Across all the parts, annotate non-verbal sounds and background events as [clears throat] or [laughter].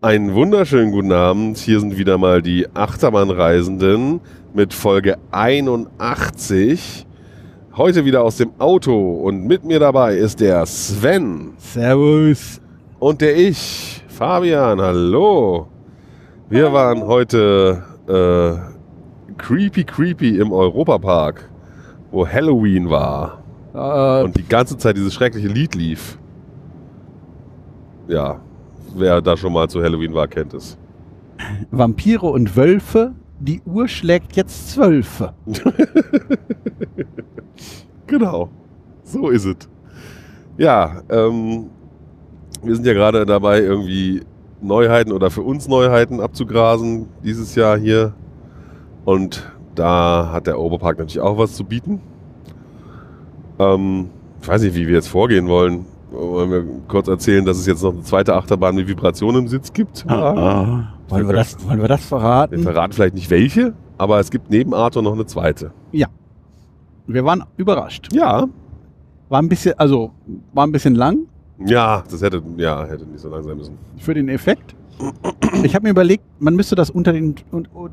Einen wunderschönen guten Abend. Hier sind wieder mal die Achterbahnreisenden mit Folge 81. Heute wieder aus dem Auto und mit mir dabei ist der Sven Servus. und der ich, Fabian. Hallo. Wir waren heute äh, creepy creepy im Europapark, wo Halloween war Äh, und die ganze Zeit dieses schreckliche Lied lief. Ja, wer da schon mal zu Halloween war, kennt es. Vampire und Wölfe, die Uhr schlägt jetzt Zwölfe. [laughs] Genau, so ist es. Ja, ähm, wir sind ja gerade dabei, irgendwie Neuheiten oder für uns Neuheiten abzugrasen dieses Jahr hier. Und da hat der Oberpark natürlich auch was zu bieten. Ähm, ich weiß nicht, wie wir jetzt vorgehen wollen. Wollen wir kurz erzählen, dass es jetzt noch eine zweite Achterbahn mit Vibration im Sitz gibt? Ah, wollen, wir das, wollen wir das Wir verraten? verraten vielleicht nicht welche, aber es gibt neben Arthur noch eine zweite. Wir waren überrascht. Ja, War ein bisschen, also war ein bisschen lang ja, das hätte, ja, hätte nicht so lang sein müssen. für den Effekt. Ich habe mir überlegt, man müsste das unter den,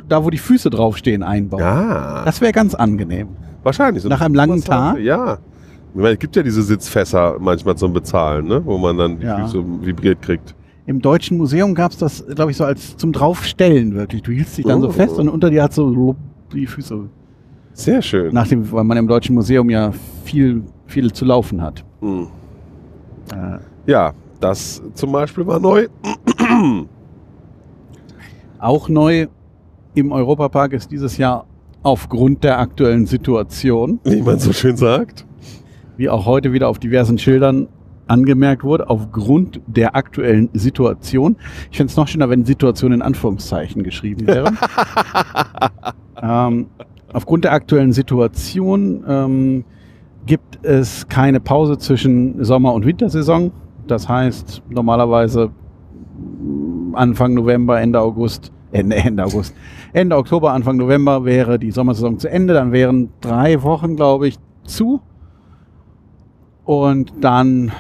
da wo die Füße draufstehen, einbauen. Ja. Das wäre ganz angenehm. Wahrscheinlich. So Nach einem langen Tag? Ja. Ich meine, es gibt ja diese Sitzfässer manchmal zum Bezahlen, ne? wo man dann die Ja. Füße vibriert kriegt. Im Deutschen Museum gab es das, glaube ich, so als zum Draufstellen wirklich. Du hielst dich dann so Oh. fest und unter dir hat so die Füße. Sehr schön. Nach dem, weil man im Deutschen Museum ja viel, viel zu laufen hat. Hm. Äh, Ja, das zum Beispiel war neu. [clears throat] Auch neu im Europapark ist dieses Jahr aufgrund der aktuellen Situation, Wie man so schön sagt. Wie auch heute wieder auf diversen Schildern angemerkt wurde, aufgrund der aktuellen Situation. Ich fände es noch schöner, wenn Situation in Anführungszeichen geschrieben [laughs] wäre. ähm, aufgrund der aktuellen Situation ähm, gibt es keine Pause zwischen Sommer- und Wintersaison. Das heißt, normalerweise mm, Anfang November, Ende August, Ende, Ende August, Ende Oktober, Anfang November wäre die Sommersaison zu Ende. Dann wären drei Wochen, glaube ich, zu. Und dann äh,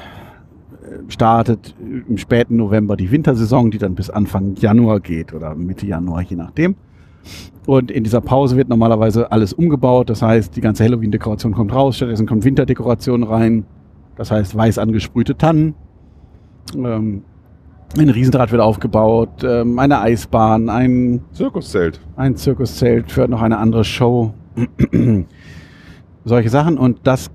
startet im späten November die Wintersaison, die dann bis Anfang Januar geht oder Mitte Januar, je nachdem. Und in dieser Pause wird normalerweise alles umgebaut. Das heißt, die ganze Halloween-Dekoration kommt raus, stattdessen kommt Winterdekoration rein. Das heißt, weiß angesprühte Tannen. Ähm, ein Riesenrad wird aufgebaut, ähm, eine Eisbahn, ein, Zirkuszelt. ein Zirkuszelt für noch eine andere Show. [clears throat] Solche Sachen. Und das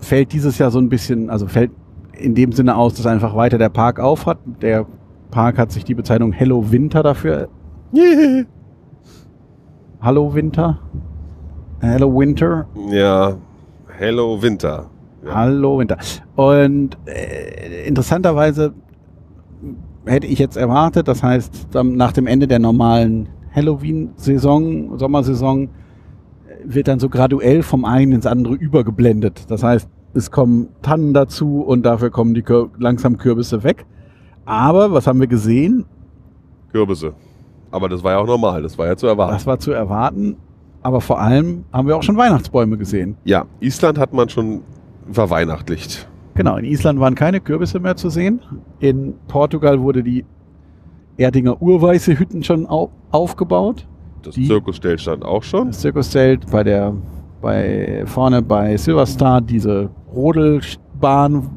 fällt dieses Jahr so ein bisschen, also fällt in dem Sinne aus, dass einfach weiter der Park auf hat. Der Park hat sich die Bezeichnung Hello Winter dafür Yeah. [laughs] Hallo Winter. Hello Winter. Ja, Hello Winter. Ja. Hallo Winter. Und äh, interessanterweise hätte ich jetzt erwartet, das heißt, nach dem Ende der normalen Halloween-Saison, Sommersaison, wird dann so graduell vom einen ins andere übergeblendet. Das heißt, es kommen Tannen dazu und dafür kommen die Kür langsam Kürbisse weg. Aber was haben wir gesehen? Kürbisse. Aber das war ja auch normal, das war ja zu erwarten. Das war zu erwarten. Aber vor allem haben wir auch schon Weihnachtsbäume gesehen. Ja, Island hat man schon verweihnachtlicht. Genau, in Island waren keine Kürbisse mehr zu sehen. In Portugal wurde die Erdinger Urweiße Hütten schon au aufgebaut. Das Zirkuszelt stand auch schon. Das Zirkuszelt bei der, bei, vorne bei Silverstar, diese Rodelbahn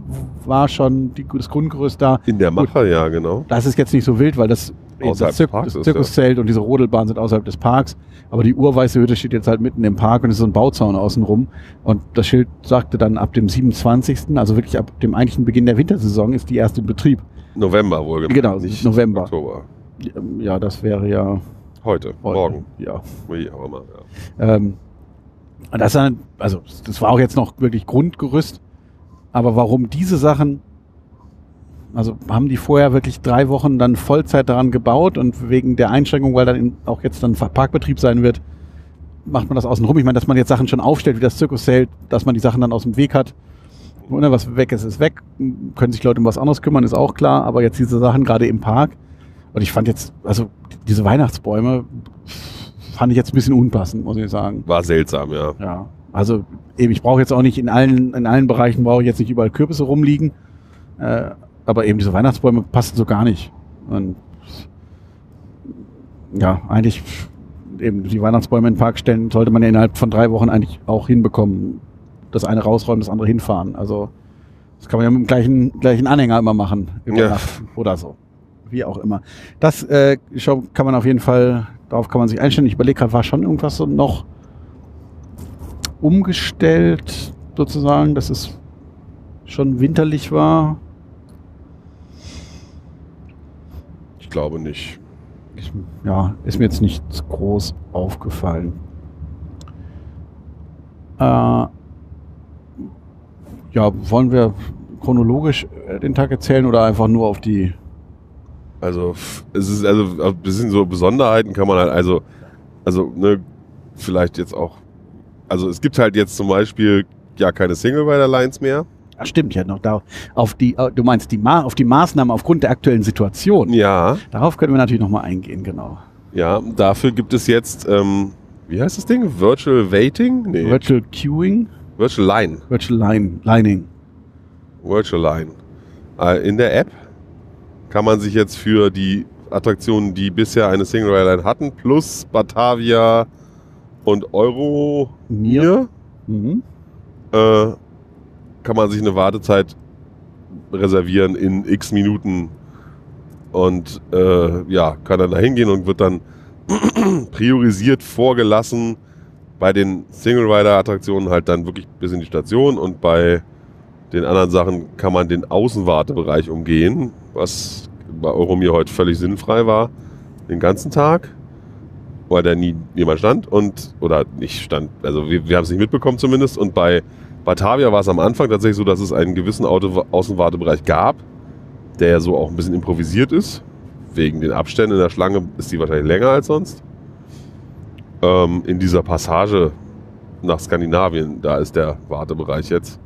war schon die, das Grundgerüst da. In der Macher, ja, genau. Das ist jetzt nicht so wild, weil das, das, Zir das Zirkuszelt und diese Rodelbahn sind außerhalb des Parks. Aber die Urweiße Hütte steht jetzt halt mitten im Park und es ist so ein Bauzaun außenrum. Und das Schild sagte dann ab dem 27., also wirklich ab dem eigentlichen Beginn der Wintersaison, ist die erste in Betrieb. November wohl Genau, November. Oktober. Ja, das wäre ja Heute, heute. morgen, Ja. wie auch immer. Ja. Ähm, und das, dann, also, das war auch jetzt noch wirklich Grundgerüst. Aber warum diese Sachen, also haben die vorher wirklich drei Wochen dann Vollzeit daran gebaut und wegen der Einschränkung, weil dann auch jetzt dann Parkbetrieb sein wird, macht man das außen rum. Ich meine, dass man jetzt Sachen schon aufstellt, wie das Zirkuszelt, dass man die Sachen dann aus dem Weg hat. Oder was weg ist, ist weg. Können sich Leute um was anderes kümmern, ist auch klar. Aber jetzt diese Sachen gerade im Park. Und ich fand jetzt, also diese Weihnachtsbäume fand ich jetzt ein bisschen unpassend, muss ich sagen. War seltsam, ja. Ja. Also eben, ich brauche jetzt auch nicht in allen, in allen Bereichen brauche ich jetzt nicht überall Kürbisse rumliegen. Äh, aber eben diese Weihnachtsbäume passen so gar nicht. Und ja, eigentlich eben die Weihnachtsbäume in den Park stellen, sollte man ja innerhalb von drei Wochen eigentlich auch hinbekommen. Das eine rausräumen, das andere hinfahren. Also das kann man ja mit dem gleichen, gleichen Anhänger immer machen. Über Ja. Nacht oder so. Wie auch immer. Das äh, schon kann man auf jeden Fall, darauf kann man sich einstellen. Ich überlege gerade, war schon irgendwas so noch umgestellt, sozusagen, dass es schon winterlich war. Ich glaube nicht. Ich, ja, ist mir jetzt nichts groß aufgefallen. Äh, ja, wollen wir chronologisch äh, den Tag erzählen oder einfach nur auf die. Also es ist also ein bisschen so Besonderheiten kann man halt also also ne vielleicht jetzt auch also es gibt halt jetzt zum Beispiel ja keine Single Rider Lines mehr. Ach, stimmt ja noch da auf die. äh, Du meinst die Ma auf die Maßnahmen aufgrund der aktuellen Situation. Ja, Darauf können wir natürlich noch mal eingehen, genau. ja. Dafür gibt es jetzt ähm, wie heißt das Ding? Virtual Waiting? Nee. Virtual Queuing, Virtual Line. Virtual Line, Lining. Virtual Line. Äh, In der App kann man sich jetzt für die Attraktionen, die bisher eine Single Rider Line hatten, plus Batavia und Euro Mir. Mhm. äh, kann man sich eine Wartezeit reservieren in x Minuten und äh, ja, kann dann da hingehen und wird dann [clears throat] priorisiert vorgelassen bei den Single Rider Attraktionen halt dann wirklich bis in die Station und bei den anderen Sachen kann man den Außenwartebereich umgehen, was bei Euromir heute völlig sinnfrei war, den ganzen Tag, weil da nie jemand stand und oder nicht stand, also wir, wir haben es nicht mitbekommen zumindest und bei Batavia war es am Anfang tatsächlich so, dass es einen gewissen Auto Außenwartebereich gab, der ja so auch ein bisschen improvisiert ist. Wegen den Abständen in der Schlange ist die wahrscheinlich länger als sonst. Ähm, in dieser Passage nach Skandinavien, da ist der Wartebereich jetzt.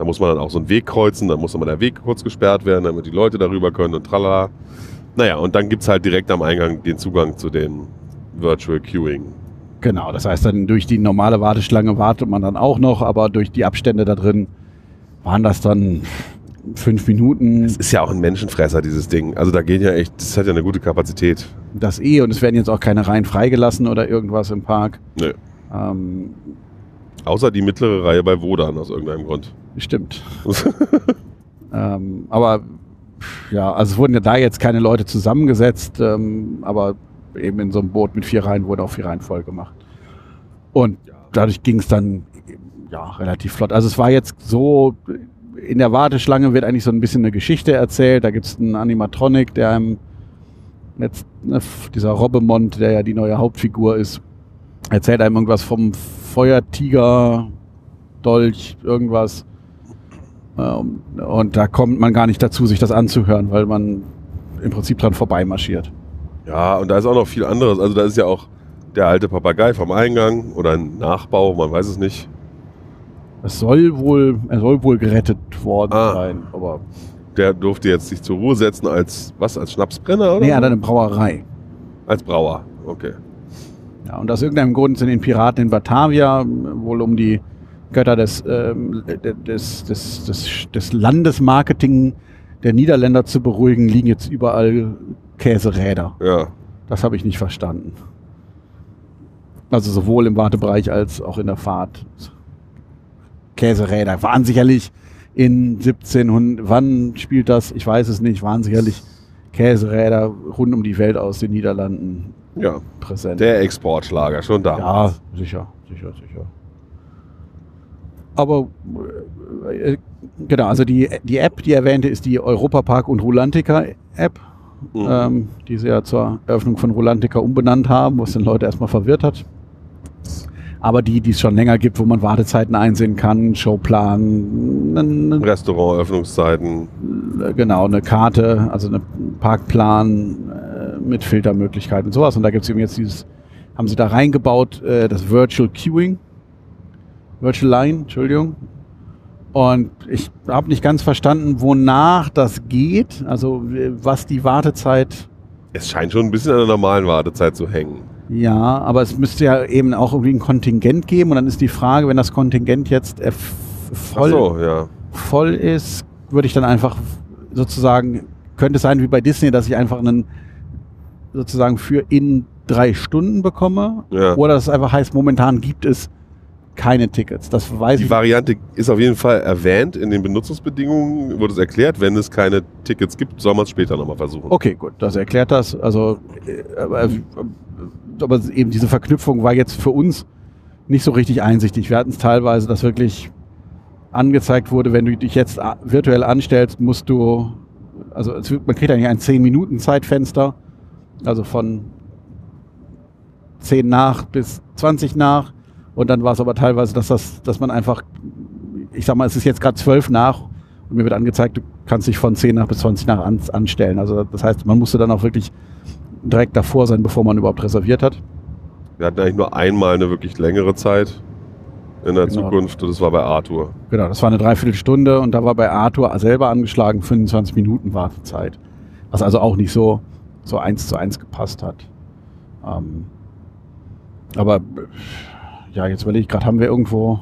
Da muss man dann auch so einen Weg kreuzen, dann muss immer der Weg kurz gesperrt werden, damit die Leute darüber können und tralala. Naja, und dann gibt es halt direkt am Eingang den Zugang zu dem Virtual Queuing. Genau, das heißt dann durch die normale Warteschlange wartet man dann auch noch, aber durch die Abstände da drin waren das dann fünf Minuten, Es ist ja auch ein Menschenfresser, dieses Ding. Also da gehen ja echt, das hat ja eine gute Kapazität. das eh und es werden jetzt auch keine Reihen freigelassen oder irgendwas im Park. Nö. Ähm, Außer die mittlere Reihe bei Wodan aus irgendeinem Grund. Stimmt. [laughs] ähm, aber ja, also es wurden ja da jetzt keine Leute zusammengesetzt, ähm, aber eben in so einem Boot mit vier Reihen wurde auch vier Reihen voll gemacht. Und dadurch ging es dann ja relativ flott. Also es war jetzt so, in der Warteschlange wird eigentlich so ein bisschen eine Geschichte erzählt. Da gibt es einen Animatronic, der einem jetzt, ne, dieser Robbemont, der ja die neue Hauptfigur ist, erzählt einem irgendwas vom Feuertiger, Dolch, irgendwas. Ähm, Und da kommt man gar nicht dazu, sich das anzuhören, weil man im Prinzip dran vorbeimarschiert. Ja, und da ist auch noch viel anderes. Also da ist ja auch der alte Papagei vom Eingang oder ein Nachbau, man weiß es nicht. Es soll wohl, er soll wohl gerettet worden Ah. sein, aber Der durfte jetzt sich zur Ruhe setzen als, was, als Schnapsbrenner oder? nee, an eine Brauerei. Als Brauer, okay. Ja, und aus irgendeinem Grund sind den Piraten in Batavia wohl um die Götter des, ähm, des, des, des, des Landesmarketing der Niederländer zu beruhigen, liegen jetzt überall Käseräder. Ja, Das habe ich nicht verstanden. Also sowohl im Wartebereich als auch in der Fahrt. Käseräder waren sicherlich in 1700, wann spielt das? Ich weiß es nicht, waren sicherlich Käseräder rund um die Welt aus den Niederlanden ja. präsent. Der Exportschlager, schon da. Ja, sicher, sicher, sicher. Aber äh, genau, also die, die App, die erwähnte, ist die Europapark und Rulantica App, Mhm. ähm, die sie ja zur Eröffnung von Rulantica umbenannt haben, was den Leute erstmal verwirrt hat. Aber die, die es schon länger gibt, wo man Wartezeiten einsehen kann, Showplan, n- Restaurant, Öffnungszeiten. n- genau, eine Karte, also einen Parkplan äh, mit Filtermöglichkeiten und sowas. Und da gibt es eben jetzt dieses, haben sie da reingebaut, äh, das Virtual Queuing. Virtual Line, Entschuldigung. Und ich habe nicht ganz verstanden, wonach das geht, also äh, was die Wartezeit Es scheint schon ein bisschen an der normalen Wartezeit zu hängen. Ja, aber es müsste ja eben auch irgendwie ein Kontingent geben und dann ist die Frage, wenn das Kontingent jetzt voll, so, ja. voll ist, würde ich dann einfach sozusagen, könnte es sein wie bei Disney, dass ich einfach einen sozusagen für in drei Stunden bekomme Ja. oder dass es einfach heißt, momentan gibt es keine Tickets. Das weiß Die ich. Variante ist auf jeden Fall erwähnt in den Benutzungsbedingungen, wurde es erklärt, wenn es keine Tickets gibt, soll man es später nochmal versuchen. Okay, gut, das erklärt das. Also, äh, aber, aber eben diese Verknüpfung war jetzt für uns nicht so richtig einsichtig. Wir hatten es teilweise, dass wirklich angezeigt wurde, wenn du dich jetzt a- virtuell anstellst, musst du, also man kriegt eigentlich ein 10-Minuten-Zeitfenster, also von 10 nach bis 20 nach. Und dann war es aber teilweise, dass, das, dass man einfach, ich sag mal, es ist jetzt gerade 12 nach und mir wird angezeigt, du kannst dich von 10 nach bis 20 nach an, anstellen. Also das heißt, man musste dann auch wirklich direkt davor sein, bevor man überhaupt reserviert hat. Wir hatten eigentlich nur einmal eine wirklich längere Zeit in der Genau. Zukunft und das war bei Arthur. Genau, das war eine Dreiviertelstunde und da war bei Arthur selber angeschlagen 25 Minuten Wartezeit. Was also auch nicht so, so eins zu eins gepasst hat. Ähm, aber äh, ja, jetzt überlege ich gerade, haben wir irgendwo.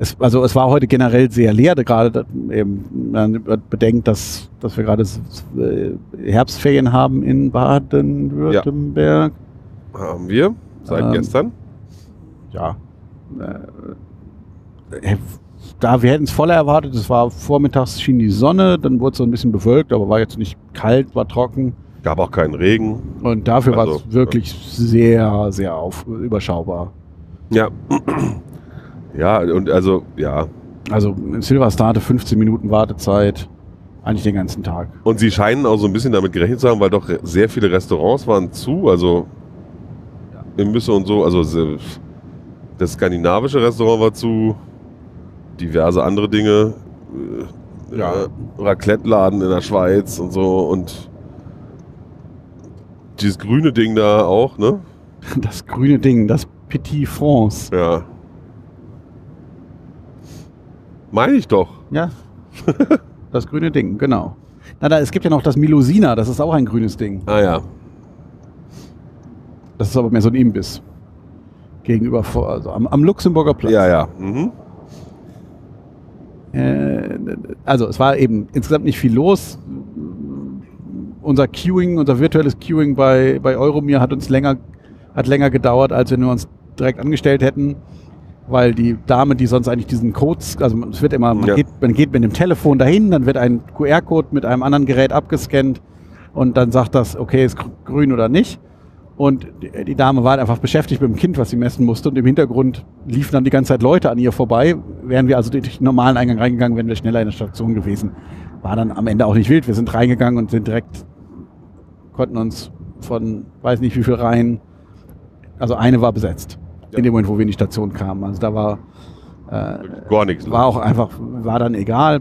Es, also es war heute generell sehr leer, gerade eben, man bedenkt, dass, dass wir gerade äh, Herbstferien haben in Baden-Württemberg. Haben wir seit Ähm, gestern. ja, äh, da wir hätten es voller erwartet. Es war vormittags schien die Sonne, dann wurde es so ein bisschen bewölkt, aber war jetzt nicht kalt, war trocken. Gab auch keinen Regen. Und dafür war Also, es wirklich sehr, sehr auf, überschaubar. Ja. Ja, und also, ja. Also in Silverstar hatte 15 Minuten Wartezeit, eigentlich den ganzen Tag. Und sie scheinen auch so ein bisschen damit gerechnet zu haben, weil doch sehr viele Restaurants waren zu, also Imbisse und so. Also das skandinavische Restaurant war zu, diverse andere Dinge. äh, Ja. äh, Raclette-Laden in der Schweiz und so und dieses grüne Ding da auch, ne? Das grüne Ding, das Petit France. Ja. Meine ich doch. Ja, [laughs] das grüne Ding, genau. Na, da, es gibt ja noch das Milusina, das ist auch ein grünes Ding. Ah ja. Das ist aber mehr so ein Imbiss. Gegenüber, vor- also am, am Luxemburger Platz. Ja, ja. Mhm. Äh, also es war eben insgesamt nicht viel los. Unser Queuing, unser virtuelles Queuing bei, bei Euromir hat uns länger, hat länger gedauert, als wenn wir uns direkt angestellt hätten, weil die Dame, die sonst eigentlich diesen Codes, also es wird immer, man, Ja. geht, man geht mit dem Telefon dahin, dann wird ein QR-Code mit einem anderen Gerät abgescannt und dann sagt das, okay, ist gr- grün oder nicht. Und die, Dame war halt einfach beschäftigt mit dem Kind, was sie messen musste. Und im Hintergrund liefen dann die ganze Zeit Leute an ihr vorbei. Wären wir also durch den normalen Eingang reingegangen, wären wir schneller in der Station gewesen. War dann am Ende auch nicht wild. Wir sind reingegangen und sind direkt, konnten uns von weiß nicht wie viel Reihen, also eine war besetzt. In dem Moment, wo wir in die Station kamen. Also da war, äh, Gar nichts. war auch einfach, war dann egal.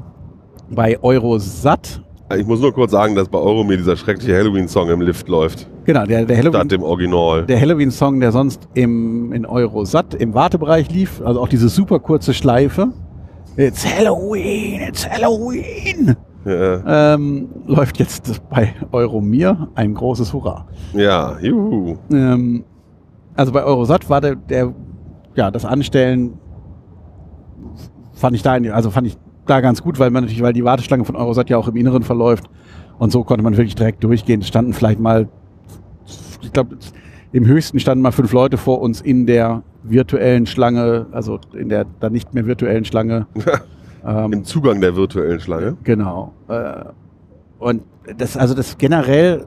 Bei Eurosat, Ich muss nur kurz sagen, dass bei Euromir dieser schreckliche Halloween-Song im Lift läuft. genau, der, der Halloween, Statt dem Original. der Halloween-Song, der sonst im, in Eurosat im Wartebereich lief, also auch diese super kurze Schleife. It's Halloween, it's Halloween. Ja, Ähm, läuft jetzt bei Euromir ein großes Hurra. ja, juhu. Ähm, also bei Eurosat war der, der, ja, das Anstellen fand ich da, also fand ich da ganz gut, weil man natürlich, weil die Warteschlange von Eurosat ja auch im Inneren verläuft und so konnte man wirklich direkt durchgehen. Es standen vielleicht mal, ich glaube, im höchsten standen mal fünf Leute vor uns in der virtuellen Schlange, also in der dann nicht mehr virtuellen Schlange. [laughs] ähm, Im Zugang der virtuellen Schlange. Genau. Äh, und das, also das generell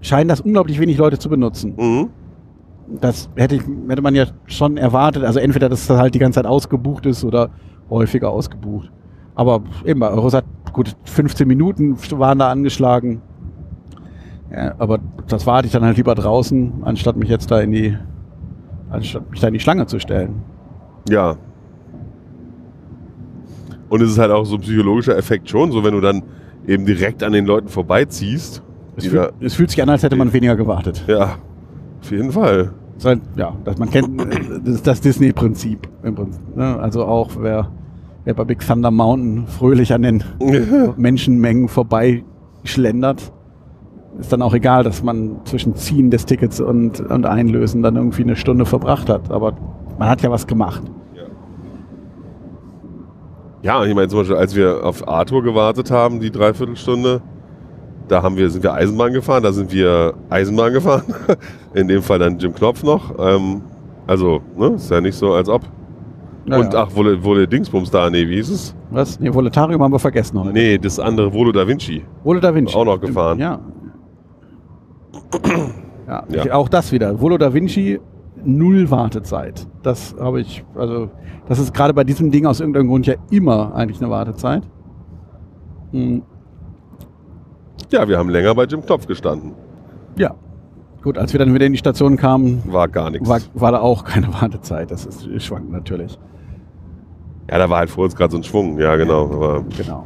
scheinen das unglaublich wenig Leute zu benutzen. Mhm. Das hätte, ich, hätte man ja schon erwartet. Also entweder, dass das halt die ganze Zeit ausgebucht ist oder häufiger ausgebucht. Aber eben bei Eurosat, gut, 15 Minuten waren da angeschlagen. Ja, aber das warte ich dann halt lieber draußen, anstatt mich jetzt da in die, anstatt mich da in die Schlange zu stellen. Ja. Und es ist halt auch so ein psychologischer Effekt schon, so wenn du dann eben direkt an den Leuten vorbeiziehst. Es, die fühlt, es fühlt sich an, als hätte man weniger gewartet. ja, auf jeden Fall. Halt, ja, das, man kennt äh, das, das Disney-Prinzip im Prinzip. Ne? Also auch wer, wer bei Big Thunder Mountain fröhlich an den [laughs] Menschenmengen vorbei schlendert, ist dann auch egal, dass man zwischen Ziehen des Tickets und, und Einlösen dann irgendwie eine Stunde verbracht hat. Aber man hat ja was gemacht. Ja, ich meine zum Beispiel, als wir auf Arthur gewartet haben, die Dreiviertelstunde, Da haben wir, sind wir Eisenbahn gefahren, da sind wir Eisenbahn gefahren. [laughs] In dem Fall dann Jim Knopf noch. Ähm, also, ne, ist ja nicht so, als ob. Naja. Und ach, Wolle, Wolle Dingsbums da, nee, wie hieß es? Was? Nee, Voletarium haben wir vergessen heute. Nee, das andere, Volo da Vinci. Volo da Vinci. Auch noch gefahren. Ja. [clears throat] ja. Ja. Auch das wieder. Volo da Vinci, null Wartezeit. Das habe ich, also, das ist gerade bei diesem Ding aus irgendeinem Grund ja immer eigentlich eine Wartezeit. Hm, Ja, wir haben länger bei Jim Knopf gestanden. ja. Gut, als wir dann wieder in die Station kamen, War gar nichts. war, war da auch keine [laughs] Wartezeit. Das ist schwankend natürlich. Ja, da war halt vor uns gerade so ein Schwung. Ja, genau. Aber Genau.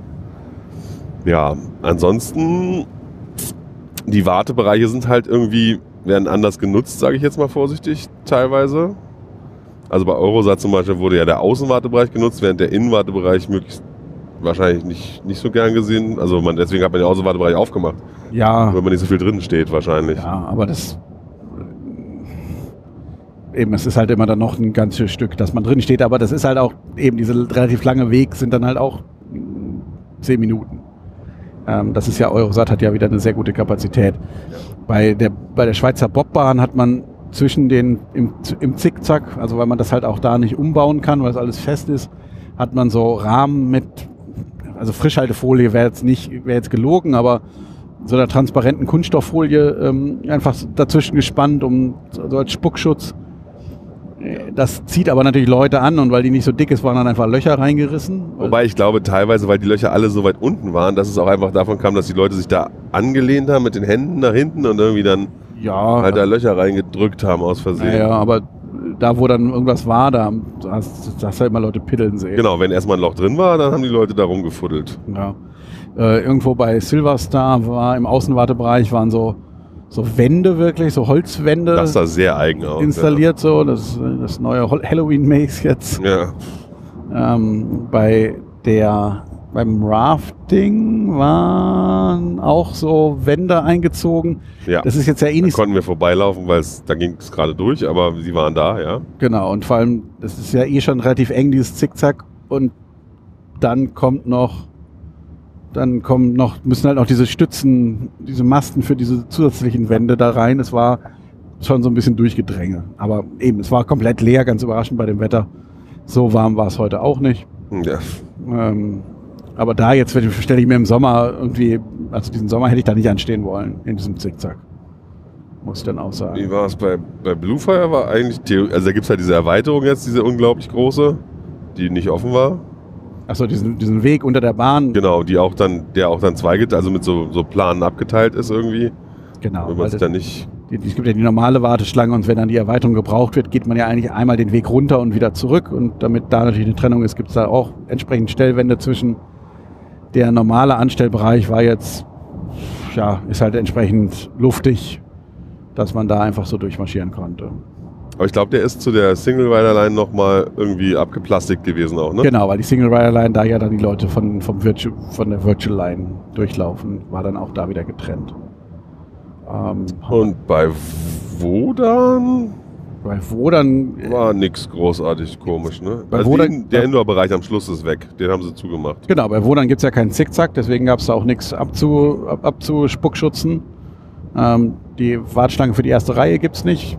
ja, ansonsten, die Wartebereiche sind halt irgendwie, werden anders genutzt, sage ich jetzt mal vorsichtig, teilweise. Also bei Eurosat zum Beispiel wurde ja der Außenwartebereich genutzt, während der Innenwartebereich möglichst wahrscheinlich nicht, nicht so gern gesehen. Also man, deswegen hat man den Außenwartebereich aufgemacht, Ja, weil man nicht so viel drin steht wahrscheinlich. Ja, aber das. Eben, es ist halt immer dann noch ein ganzes Stück, dass man drin steht, aber das ist halt auch eben diese relativ lange Weg sind dann halt auch zehn Minuten. Ähm, das ist ja Eurosat hat ja wieder eine sehr gute Kapazität. Bei der bei der Schweizer Bobbahn hat man zwischen den im, im Zickzack, also weil man das halt auch da nicht umbauen kann, weil es alles fest ist, hat man so Rahmen mit, also Frischhaltefolie wäre jetzt nicht, wäre jetzt gelogen, aber so einer transparenten Kunststofffolie ähm, einfach dazwischen gespannt, um so als Spuckschutz. Das zieht aber natürlich Leute an und weil die nicht so dick ist, waren dann einfach Löcher reingerissen. Wobei ich glaube teilweise, weil die Löcher alle so weit unten waren, dass es auch einfach davon kam, dass die Leute sich da angelehnt haben mit den Händen nach hinten und irgendwie dann ja, halt da Löcher reingedrückt haben aus Versehen. ja, aber da, wo dann irgendwas war, da hast du hast halt immer Leute piddeln sehen. Genau, wenn erstmal ein Loch drin war, dann haben die Leute da rumgefuddelt. Ja. Äh, irgendwo bei Silverstar war im Außenwartebereich waren so, so Wände wirklich, so Holzwände Das sah sehr eigen aus. installiert so. Das, das neue Halloween-Maze jetzt. Ja. Ähm, bei der beim Rafting waren auch so Wände eingezogen. ja. Das ist jetzt ja eh Da nicht konnten wir vorbeilaufen, weil es, da ging es gerade durch, aber sie waren da, ja. genau. Und vor allem, das ist ja eh schon relativ eng, dieses Zickzack. Und dann kommt noch, dann kommen noch, müssen halt noch diese Stützen, diese Masten für diese zusätzlichen Wände da rein. Es war schon so ein bisschen Durchgedränge. Aber eben, es war komplett leer, ganz überraschend bei dem Wetter. So warm war es heute auch nicht. ja. Ähm, aber da jetzt stelle ich mir im Sommer irgendwie, also diesen Sommer hätte ich da nicht anstehen wollen, in diesem Zickzack. Muss ich dann auch Wie sagen. war es bei, bei Bluefire? War eigentlich, also da gibt es halt diese Erweiterung jetzt, diese unglaublich große, die nicht offen war. Achso, diesen, diesen Weg unter der Bahn. Genau, die auch dann, der auch dann zweiget, also mit so, so Planen abgeteilt ist irgendwie. Genau. wenn man sich dann nicht. die, es gibt ja die normale Warteschlange und wenn dann die Erweiterung gebraucht wird, geht man ja eigentlich einmal den Weg runter und wieder zurück. Und damit da natürlich eine Trennung ist, gibt es da auch entsprechend Stellwände zwischen. Der normale Anstellbereich war jetzt, ja, ist halt entsprechend luftig, dass man da einfach so durchmarschieren konnte. Aber ich glaube, der ist zu der Single Rider Line nochmal irgendwie abgeplastigt gewesen auch, ne? Genau, weil die Single Rider Line, da ja dann die Leute von, vom Virtu von der Virtual Line durchlaufen, war dann auch da wieder getrennt. Ähm, Und bei Wodan bei wo dann, war nix großartig komisch, ne? Bei Also Wodan- die, der Indoor-Bereich am Schluss ist weg. Den haben sie zugemacht. genau, bei wo dann gibt es ja keinen Zickzack, deswegen gab es da auch nichts abzu, ab, abzuspuckschutzen. Ähm, die Warteschlange für die erste Reihe gibt es nicht.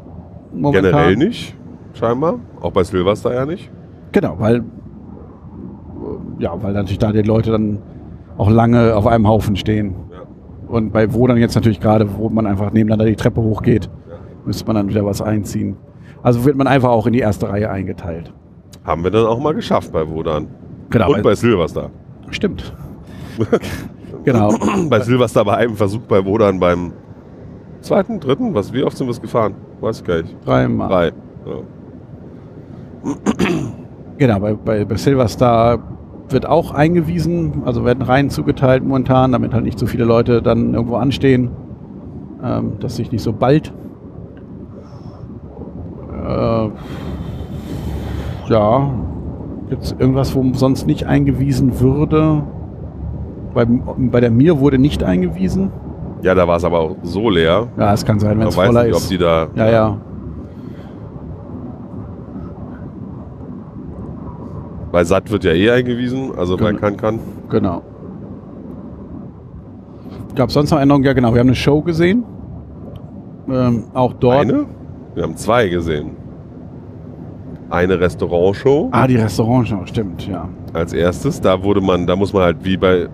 Momentan. Generell nicht, scheinbar. Auch bei Silverstar ja nicht. Genau, weil, äh, ja, weil natürlich da die Leute dann auch lange auf einem Haufen stehen. Ja. Und bei wo dann jetzt natürlich gerade, wo man einfach nebeneinander die Treppe hochgeht, Ja. müsste man dann wieder was einziehen. Also wird man einfach auch in die erste Reihe eingeteilt. Haben wir dann auch mal geschafft bei Wodan. Genau. Und bei Silverstar. stimmt. [laughs] genau. bei Silverstar bei einem Versuch bei Wodan beim zweiten, dritten, was, wie oft sind wir es gefahren? Weiß ich gar nicht. Dreimal. Drei. Ja. Genau, bei, bei, bei Silverstar wird auch eingewiesen, also werden Reihen zugeteilt momentan, damit halt nicht so viele Leute dann irgendwo anstehen, ähm, dass sich nicht so bald. Äh, ja, gibt es irgendwas, wo sonst nicht eingewiesen würde? Bei, bei der Mir wurde nicht eingewiesen. ja, da war es aber auch so leer. Ja, es kann sein, wenn es voller nicht, ob ist. die da. Ja, ja. Bei Satt wird ja eh eingewiesen, also bei Genau. Kann Kann. Genau. Gab es sonst noch Änderungen? Ja, genau. Wir haben eine Show gesehen. Ähm, auch dort. Eine? Wir haben zwei gesehen. Eine Restaurantshow Ah, die Restaurantshow, stimmt, ja. als erstes. Da wurde man, da muss man halt wie bei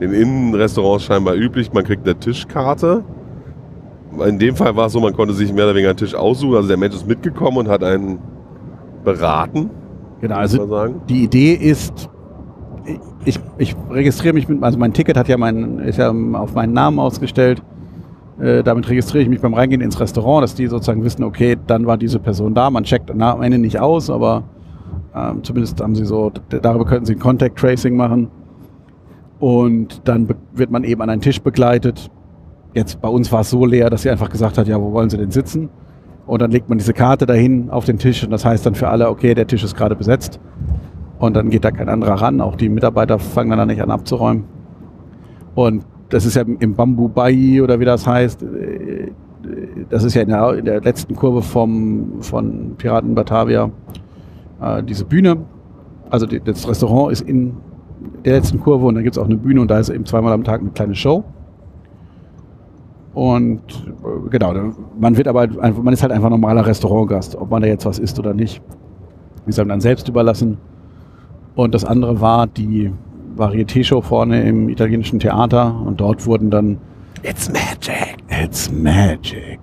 den Innenrestaurants scheinbar üblich, man kriegt eine Tischkarte. In dem Fall war es so, man konnte sich mehr oder weniger einen Tisch aussuchen. Also der Mensch ist mitgekommen und hat einen beraten, Genau, also die Idee ist, ich, ich registriere mich mit, also mein Ticket hat ja mein, ist ja auf meinen Namen ausgestellt. Äh, damit registriere ich mich beim Reingehen ins Restaurant, dass die sozusagen wissen, okay, dann war diese Person da. Man checkt na, am Ende nicht aus, aber ähm, zumindest haben sie so, darüber könnten sie ein Contact Tracing machen. Und dann wird man eben an einen Tisch begleitet. Jetzt bei uns war es so leer, dass sie einfach gesagt hat, ja, wo wollen sie denn sitzen? Und dann legt man diese Karte dahin auf den Tisch und das heißt dann für alle, okay, der Tisch ist gerade besetzt. Und dann geht da kein anderer ran. Auch die Mitarbeiter fangen dann nicht an abzuräumen. Und das ist ja im Bambu Bai oder wie das heißt. äh, Das ist ja in der, in der letzten Kurve vom, von Piraten Batavia äh, diese Bühne. Also die, das Restaurant ist in der letzten Kurve und dann gibt es auch eine Bühne und da ist eben zweimal am Tag eine kleine Show. Und äh, genau, man wird aber man ist halt einfach normaler Restaurantgast, ob man da jetzt was isst oder nicht. Ist einem dann selbst überlassen. Und das andere war die Varieté-Show vorne im italienischen Theater und dort wurden dann It's Magic, It's Magic.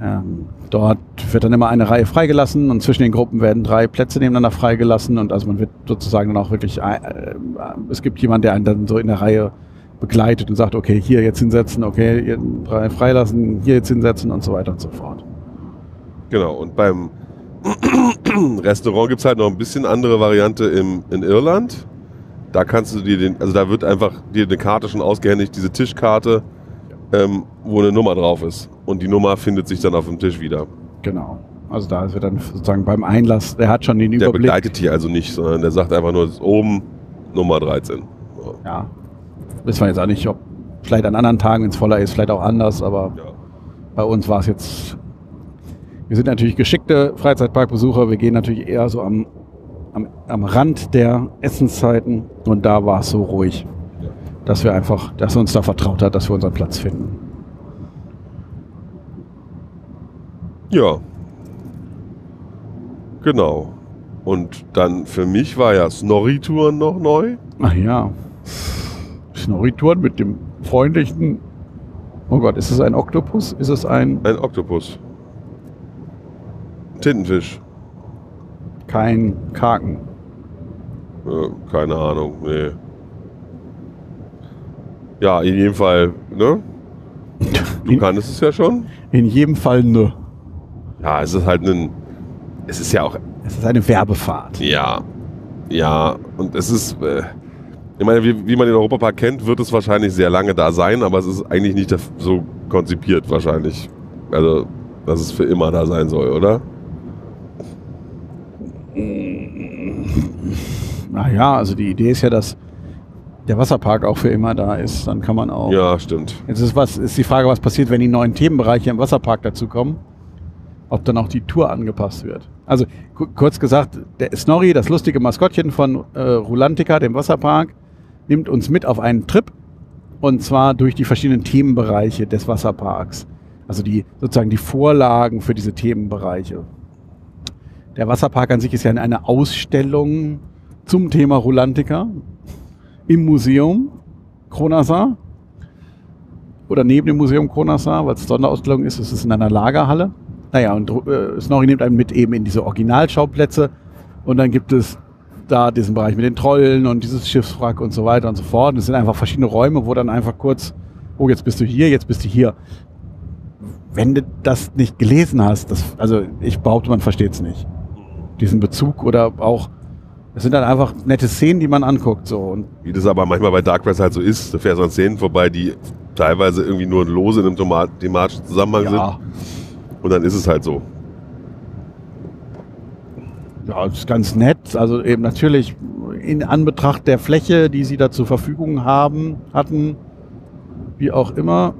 Ähm, dort wird dann immer eine Reihe freigelassen und zwischen den Gruppen werden drei Plätze nebeneinander freigelassen und also man wird sozusagen dann auch wirklich, äh, äh, es gibt jemanden, der einen dann so in der Reihe begleitet und sagt, okay, hier jetzt hinsetzen, okay, hier drei freilassen, hier jetzt hinsetzen und so weiter und so fort. Genau, und beim [clears throat] Restaurant gibt es halt noch ein bisschen andere Variante im, in Irland. Da kannst du dir den, also da wird einfach dir eine Karte schon ausgehändigt, diese Tischkarte, ähm, wo eine Nummer drauf ist. Und die Nummer findet sich dann auf dem Tisch wieder. Genau. Also da wird dann sozusagen beim Einlass, der hat schon den Der Überblick. begleitet dich also nicht, sondern der sagt einfach nur, ist oben Nummer 13. So. Ja. Wissen wir jetzt auch nicht, ob vielleicht an anderen Tagen, wenn es voller ist, vielleicht auch anders, aber Ja. bei uns war es jetzt. Wir sind natürlich geschickte Freizeitparkbesucher. Wir gehen natürlich eher so am, am, am Rand der Essenszeiten und da war es so ruhig, dass wir einfach, dass er uns da vertraut hat, dass wir unseren Platz finden. Ja. Genau. Und dann für mich war ja Snorri-Touren noch neu. Ach ja. Snorri-Touren mit dem freundlichen. Oh Gott, ist es ein Oktopus? Ist es ein Ein Oktopus. Tintenfisch. Kein Kraken? Äh, keine Ahnung, nee. Ja, in jedem Fall, ne? Du In, kanntest es ja schon. in jedem Fall ne. Ja, es ist halt ein. Es ist ja auch. Es ist eine Werbefahrt. Ja. Ja, und es ist. Äh, ich meine, wie, wie man den Europapark kennt, wird es wahrscheinlich sehr lange da sein, aber es ist eigentlich nicht so konzipiert, wahrscheinlich. Also, dass es für immer da sein soll, oder? Naja, also die Idee ist ja, dass der Wasserpark auch für immer da ist. Dann kann man auch. Ja, stimmt. Jetzt ist, was, ist die Frage, was passiert, wenn die neuen Themenbereiche im Wasserpark dazukommen. Ob dann auch die Tour angepasst wird. Also ku- kurz gesagt, der Snorri, das lustige Maskottchen von äh, Rulantica, dem Wasserpark, nimmt uns mit auf einen Trip. Und zwar durch die verschiedenen Themenbereiche des Wasserparks. Also die sozusagen die Vorlagen für diese Themenbereiche. Der Wasserpark an sich ist ja eine Ausstellung zum Thema Rulantica im Museum Kronasar oder neben dem Museum Kronasar, weil es Sonderausstellung ist. Es ist in einer Lagerhalle. Naja, und äh, Snorri nimmt einen mit eben in diese Originalschauplätze und dann gibt es da diesen Bereich mit den Trollen und dieses Schiffswrack und so weiter und so fort. Und es sind einfach verschiedene Räume, wo dann einfach kurz, oh, jetzt bist du hier, jetzt bist du hier. Wenn du das nicht gelesen hast, das, also ich behaupte, man versteht es nicht. Diesen Bezug oder auch, es sind dann einfach nette Szenen, die man anguckt. So. Und Wie das aber manchmal bei Dark Press halt so ist, da fährst du an Szenen vorbei, die teilweise irgendwie nur lose in einem thematischen Zusammenhang ja, sind. Und dann ist es halt so. Ja, das ist ganz nett. Also eben natürlich in Anbetracht der Fläche, die sie da zur Verfügung haben, hatten, wie auch immer,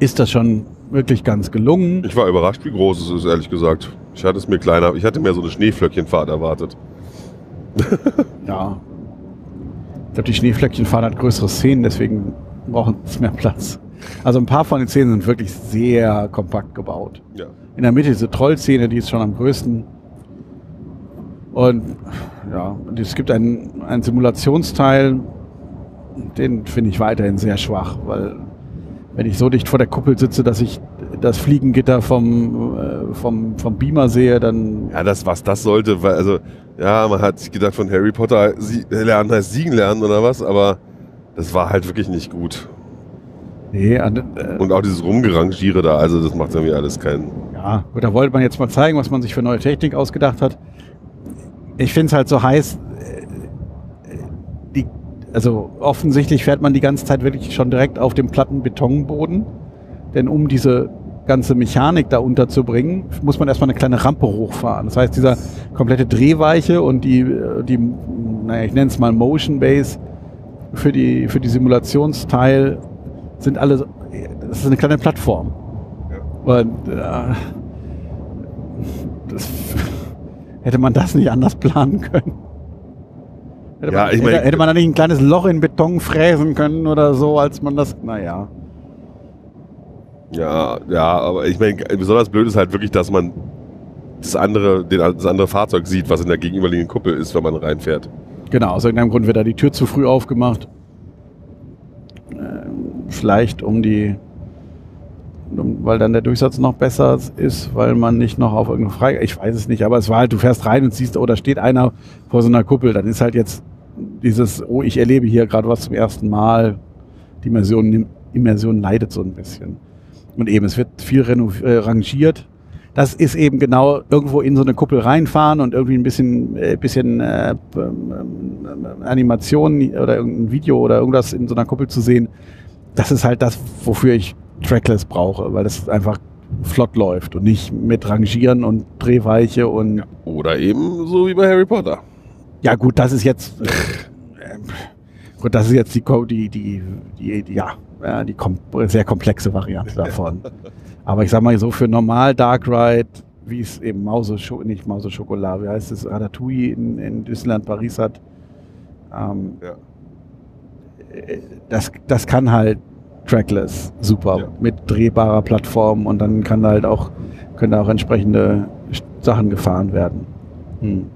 ist das schon wirklich ganz gelungen. Ich war überrascht, wie groß es ist, ehrlich gesagt. Ich hatte es mir kleiner, ich hatte mehr so eine Schneeflöckchenfahrt erwartet. [laughs] Ja. Ich glaube, die Schneeflöckchenfahrt hat größere Szenen, deswegen brauchen es mehr Platz. Also ein paar von den Szenen sind wirklich sehr kompakt gebaut. Ja. In der Mitte diese Trollszene, die ist schon am größten. Und ja, es gibt einen, einen Simulationsteil, den finde ich weiterhin sehr schwach, weil wenn ich so dicht vor der Kuppel sitze, dass ich das Fliegengitter vom, äh, vom, vom Beamer sehe, dann Ja, das, was das sollte, weil, also, ja, man hat sich gedacht, von Harry Potter sie lernen heißt siegen lernen oder was, aber das war halt wirklich nicht gut. nee, an, äh, Und auch dieses Rumgerangiere da, also das macht irgendwie alles keinen. Ja, gut, da wollte man jetzt mal zeigen, was man sich für neue Technik ausgedacht hat. Ich finde es halt so heiß. äh, Die, also offensichtlich fährt man die ganze Zeit wirklich schon direkt auf dem platten Betonboden. Denn um diese ganze Mechanik da unterzubringen, muss man erstmal eine kleine Rampe hochfahren. Das heißt, dieser komplette Drehweiche und die, äh, die naja, ich nenne es mal Motion Base für die, für die Simulationsteil sind alle, das ist eine kleine Plattform. Und äh, das, [laughs] hätte man das nicht anders planen können? Hätte, Ja, man, ich mein- hätte, hätte man da nicht ein kleines Loch in Beton fräsen können oder so, als man das. Naja. Ja, ja, aber ich meine, besonders blöd ist halt wirklich, dass man das andere, den, das andere Fahrzeug sieht, was in der gegenüberliegenden Kuppel ist, wenn man reinfährt. Genau, aus irgendeinem Grund wird da die Tür zu früh aufgemacht. Ähm, vielleicht um die. Weil dann der Durchsatz noch besser ist, weil man nicht noch auf irgendeine Frei. Ich weiß es nicht, aber es war halt, du fährst rein und siehst, oh, da steht einer vor so einer Kuppel. Dann ist halt jetzt dieses, oh, ich erlebe hier gerade was zum ersten Mal. Die Immersion, Immersion leidet so ein bisschen. Und eben, es wird viel äh, rangiert. Das ist eben genau irgendwo in so eine Kuppel reinfahren und irgendwie ein bisschen, äh, bisschen äh, ähm, Animation oder irgendein Video oder irgendwas in so einer Kuppel zu sehen. Das ist halt das, wofür ich Trackless brauche, weil das einfach flott läuft und nicht mit Rangieren und Drehweiche und Oder eben so wie bei Harry Potter. ja gut, das ist jetzt äh, gut, das ist jetzt die die die, die ja, ja die kom sehr komplexe Variante davon. [laughs] Aber ich sag mal so für normal Dark Ride, wie es eben Mause nicht Mause Schokolade, wie heißt es Ratatouille in, in Disneyland Paris hat. Ähm, Ja. äh, das das kann halt Trackless super Ja. mit drehbarer Plattform und dann kann da halt auch können da auch entsprechende Sachen gefahren werden. Hm.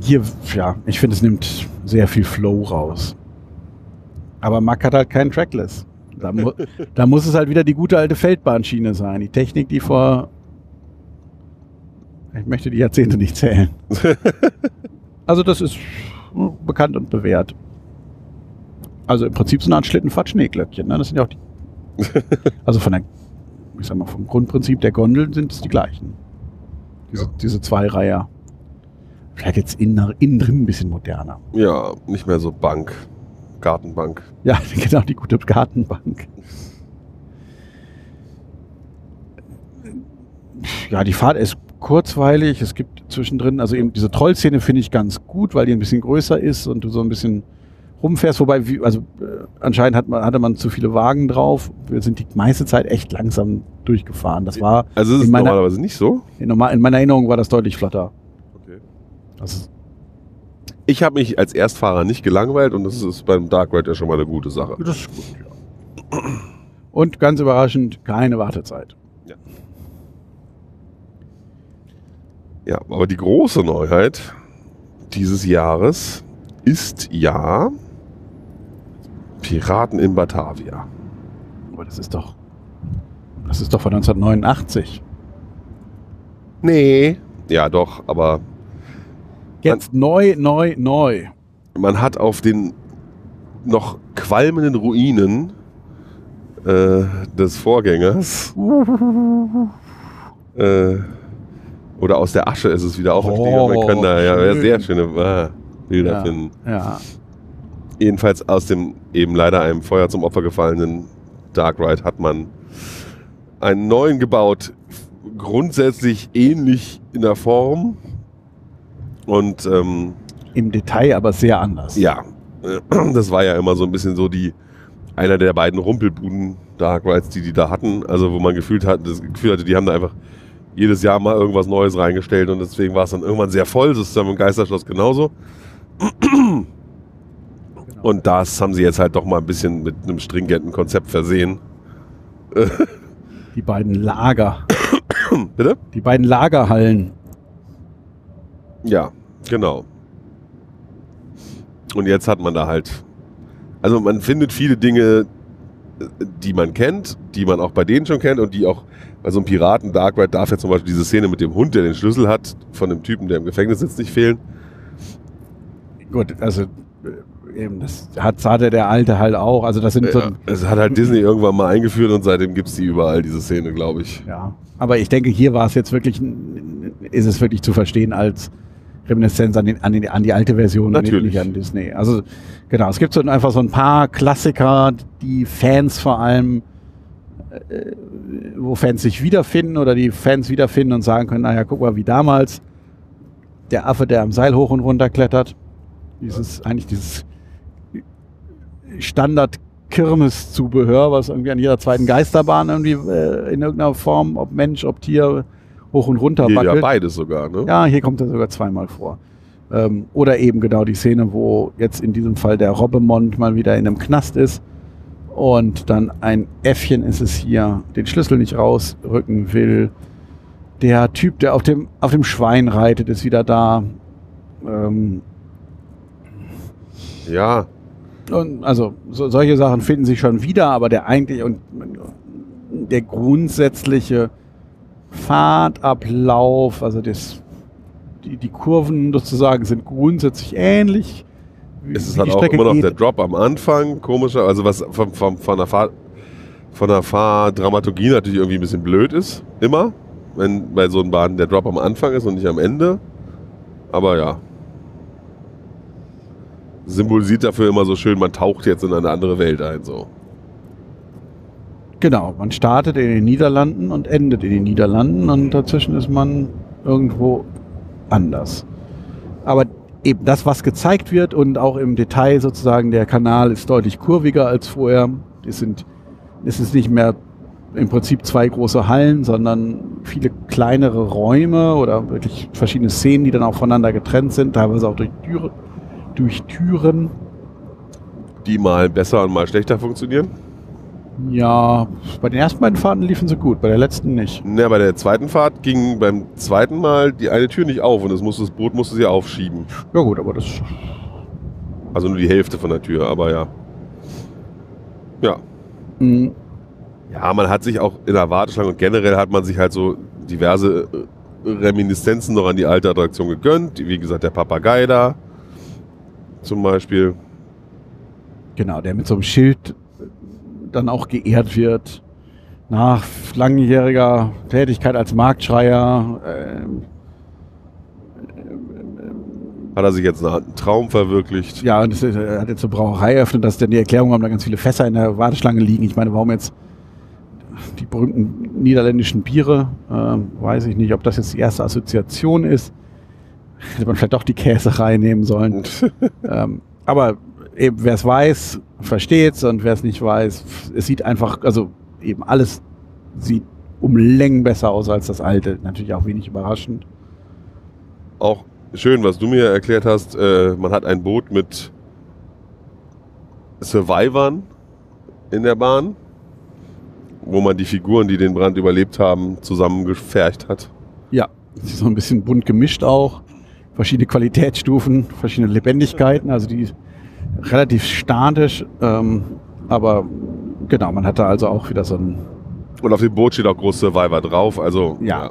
Hier, ja, ich finde, es nimmt sehr viel Flow raus. Aber Mack hat halt keinen Trackless. Da, mu [laughs] da muss es halt wieder die gute alte Feldbahnschiene sein. Die Technik, die vor. Ich möchte die Jahrzehnte nicht zählen. [laughs] also, das ist bekannt und bewährt. Also im Prinzip so eine Art Schlittenfahrt-Schneeglöckchen. Ne? Das sind ja auch die. [laughs] Also von der, ich sag mal, vom Grundprinzip der Gondeln sind es die gleichen. Diese, Ja. diese zwei Reiher. Vielleicht jetzt innen, innen drin ein bisschen moderner. Ja, nicht mehr so Bank, Gartenbank. Ja, [laughs] genau, die gute Gartenbank. Ja, die Fahrt ist kurzweilig. Es gibt zwischendrin, also eben diese Trollszene finde ich ganz gut, weil die ein bisschen größer ist und du so ein bisschen rumfährst. Wobei, also äh, anscheinend hat man, hatte man zu viele Wagen drauf. Wir sind die meiste Zeit echt langsam durchgefahren. Das war, Also ist es In meiner- normalerweise nicht so. in, in meiner Erinnerung war das deutlich flotter. Okay. Das Ich habe mich als Erstfahrer nicht gelangweilt und das ist beim Dark Ride ja schon mal eine gute Sache. Das ist gut, ja. Und ganz überraschend, keine Wartezeit. Ja, aber die große Neuheit dieses Jahres ist ja Piraten in Batavia. Aber das ist doch. Das ist doch von 1989. Nee. Ja, doch, aber Jetzt neu, neu, neu. man hat auf den noch qualmenden Ruinen äh, des Vorgängers [laughs] äh, oder aus der Asche ist es wieder auferstehen. Oh, man kann da ja sehr schöne ah, Bilder Ja. finden. Ja. Jedenfalls aus dem eben leider einem Feuer zum Opfer gefallenen Dark Ride hat man einen neuen gebaut, grundsätzlich ähnlich in der Form. Und ähm, Im Detail aber sehr anders. ja, [clears throat] das war ja immer so ein bisschen so die einer der beiden Rumpelbuden Dark Rides, die die da hatten. Also wo man gefühlt hat, das Gefühl hatte, die haben da einfach jedes Jahr mal irgendwas Neues reingestellt und deswegen war es dann irgendwann sehr voll. Das ist dann im Geisterschloss genauso. Genau. Und das haben sie jetzt halt doch mal ein bisschen mit einem stringenten Konzept versehen. Die beiden Lager. Bitte? Die beiden Lagerhallen. Ja, genau. Und jetzt hat man da halt. Also man findet viele Dinge, die man kennt, die man auch bei denen schon kennt und die auch bei so einem Piraten Dark Ride darf ja zum Beispiel diese Szene mit dem Hund, der den Schlüssel hat, von dem Typen, der im Gefängnis sitzt, nicht fehlen. Gut, also äh, eben, das hat hatte der Alte halt auch. Also das sind so. Ja, das hat halt Disney irgendwann mal eingeführt und seitdem gibt es die überall, diese Szene, glaube ich. Ja. Aber ich denke, hier war es jetzt wirklich, ist es wirklich zu verstehen als Reminiszenz an, den, an, den, an die alte Version, Natürlich. an Disney. Also genau, es gibt so einfach so ein paar Klassiker, die Fans vor allem, äh, wo Fans sich wiederfinden oder die Fans wiederfinden und sagen können, naja, guck mal, wie damals der Affe, der am Seil hoch und runter klettert. Dieses, eigentlich dieses Standard Kirmeszubehör, was irgendwie an jeder zweiten Geisterbahn irgendwie äh, in irgendeiner Form, ob Mensch, ob Tier, hoch und runter Hier ja wackelt. beides sogar, ne? Ja, hier kommt er sogar zweimal vor. Ähm, oder eben genau die Szene, wo jetzt in diesem Fall der Robbemond mal wieder in einem Knast ist und dann ein Äffchen ist es hier, den Schlüssel nicht rausrücken will. Der Typ, der auf dem, auf dem Schwein reitet, ist wieder da. Ähm, Ja, und also so, solche Sachen finden sich schon wieder, aber der eigentlich und der grundsätzliche Fahrtablauf, also das, die, die Kurven sozusagen sind grundsätzlich ähnlich. wie- es ist halt auch Strecke immer noch geht. der Drop am Anfang, komischer, also was von, von, von der Fahr von der Fahrdramaturgie natürlich irgendwie ein bisschen blöd ist, immer, wenn bei so einem Bahn der Drop am Anfang ist und nicht am Ende. Aber ja. Symbolisiert dafür immer so schön, man taucht jetzt in eine andere Welt ein, so. Genau, man startet in den Niederlanden und endet in den Niederlanden und dazwischen ist man irgendwo anders. Aber eben das, was gezeigt wird und auch im Detail sozusagen, der Kanal ist deutlich kurviger als vorher. Es sind, es ist nicht mehr im Prinzip zwei große Hallen, sondern viele kleinere Räume oder wirklich verschiedene Szenen, die dann auch voneinander getrennt sind, teilweise auch durch, Türe, durch Türen. Die mal besser und mal schlechter funktionieren. Ja, bei den ersten beiden Fahrten liefen sie gut, bei der letzten nicht. Na, bei der zweiten Fahrt ging beim zweiten Mal die eine Tür nicht auf und das, musste, das Boot musste sie aufschieben. Ja gut, aber das Also nur die Hälfte von der Tür, aber ja. Ja. mh, Ja, man hat sich auch in der Warteschlange und generell hat man sich halt so diverse äh, Reminiszenzen noch an die alte Attraktion gegönnt. Wie gesagt, der Papagei da zum Beispiel. Genau, der mit so einem Schild dann auch geehrt wird. Nach langjähriger Tätigkeit als Marktschreier. ähm, Hat er sich jetzt einen Traum verwirklicht. ja, und das, ist- er hat jetzt eine Brauerei eröffnet, dass denn die Erklärung, warum da ganz viele Fässer in der Warteschlange liegen. Ich meine, warum jetzt die berühmten niederländischen Biere, ähm, weiß ich nicht, ob das jetzt die erste Assoziation ist. Hätte man vielleicht doch die Käserei nehmen sollen. [laughs] Ähm, aber eben, wer es weiß, versteht's und wer es nicht weiß, es sieht einfach, also eben alles sieht um Längen besser aus als das alte. Natürlich auch wenig überraschend. Auch schön, was du mir erklärt hast. Äh, man hat ein Boot mit Survivern in der Bahn, wo man die Figuren, die den Brand überlebt haben, zusammengefercht hat. Ja, es ist so ein bisschen bunt gemischt auch. Verschiedene Qualitätsstufen, verschiedene Lebendigkeiten, also die relativ statisch, ähm, aber genau, man hat da also auch wieder so ein, Und auf dem Boot steht auch groß Survivor drauf. Also Ja.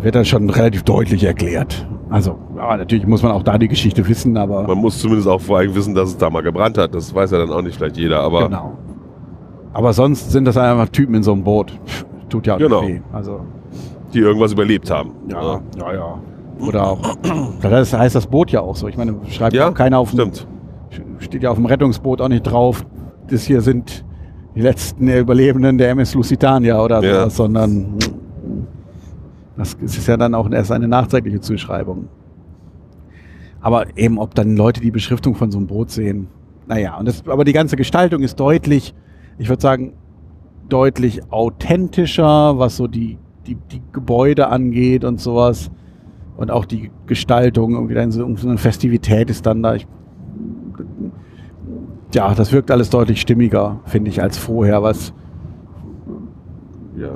wird dann schon relativ deutlich erklärt. Also, ja, natürlich muss man auch da die Geschichte wissen, aber Man muss zumindest auch vor allem wissen, dass es da mal gebrannt hat. Das weiß ja dann auch nicht vielleicht jeder, aber genau. Aber sonst sind das einfach Typen in so einem Boot. Pff, Tut ja auch Genau. weh. Also, die irgendwas überlebt haben. ja, ja, ja. Oder auch, das heißt das Boot ja auch so. Ich meine, schreibt Ja, auch keiner auf dem, stimmt. steht ja auf dem Rettungsboot auch nicht drauf, das hier sind die letzten Überlebenden der MS Lusitania oder Ja. sowas, sondern das ist ja dann auch erst eine nachträgliche Zuschreibung. Aber eben, ob dann Leute die Beschriftung von so einem Boot sehen, naja, und das, aber die ganze Gestaltung ist deutlich, ich würde sagen, deutlich authentischer, was so die, die, die Gebäude angeht und sowas. Und auch die Gestaltung, irgendwie dann so, so eine Festivität ist dann da. Ich, ja, das wirkt alles deutlich stimmiger, finde ich, als vorher, was ja,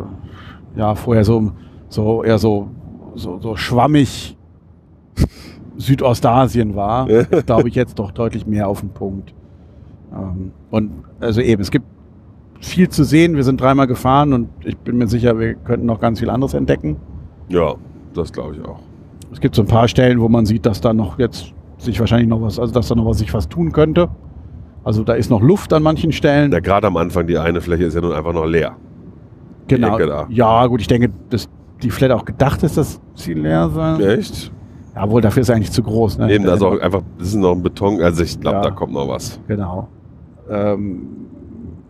ja vorher so, so eher so, so, so schwammig [laughs] Südostasien war, [laughs] glaube ich jetzt doch deutlich mehr auf den Punkt. Ähm, und also eben, es gibt viel zu sehen. Wir sind dreimal gefahren und ich bin mir sicher, wir könnten noch ganz viel anderes entdecken. Ja, das glaube ich auch. Es gibt so ein paar Stellen, wo man sieht, dass da noch jetzt sich wahrscheinlich noch was, also dass da noch was sich was tun könnte. Also da ist noch Luft an manchen Stellen. Ja, gerade am Anfang, die eine Fläche ist ja nun einfach noch leer. Genau. Ja, gut, ich denke, dass die vielleicht auch gedacht ist, dass sie leer sein. Echt? Ja, wohl, dafür ist er eigentlich zu groß. Ne? Eben, ist auch einfach, das ist noch ein Beton, also ich glaube, ja, da kommt noch was. Genau. Ähm,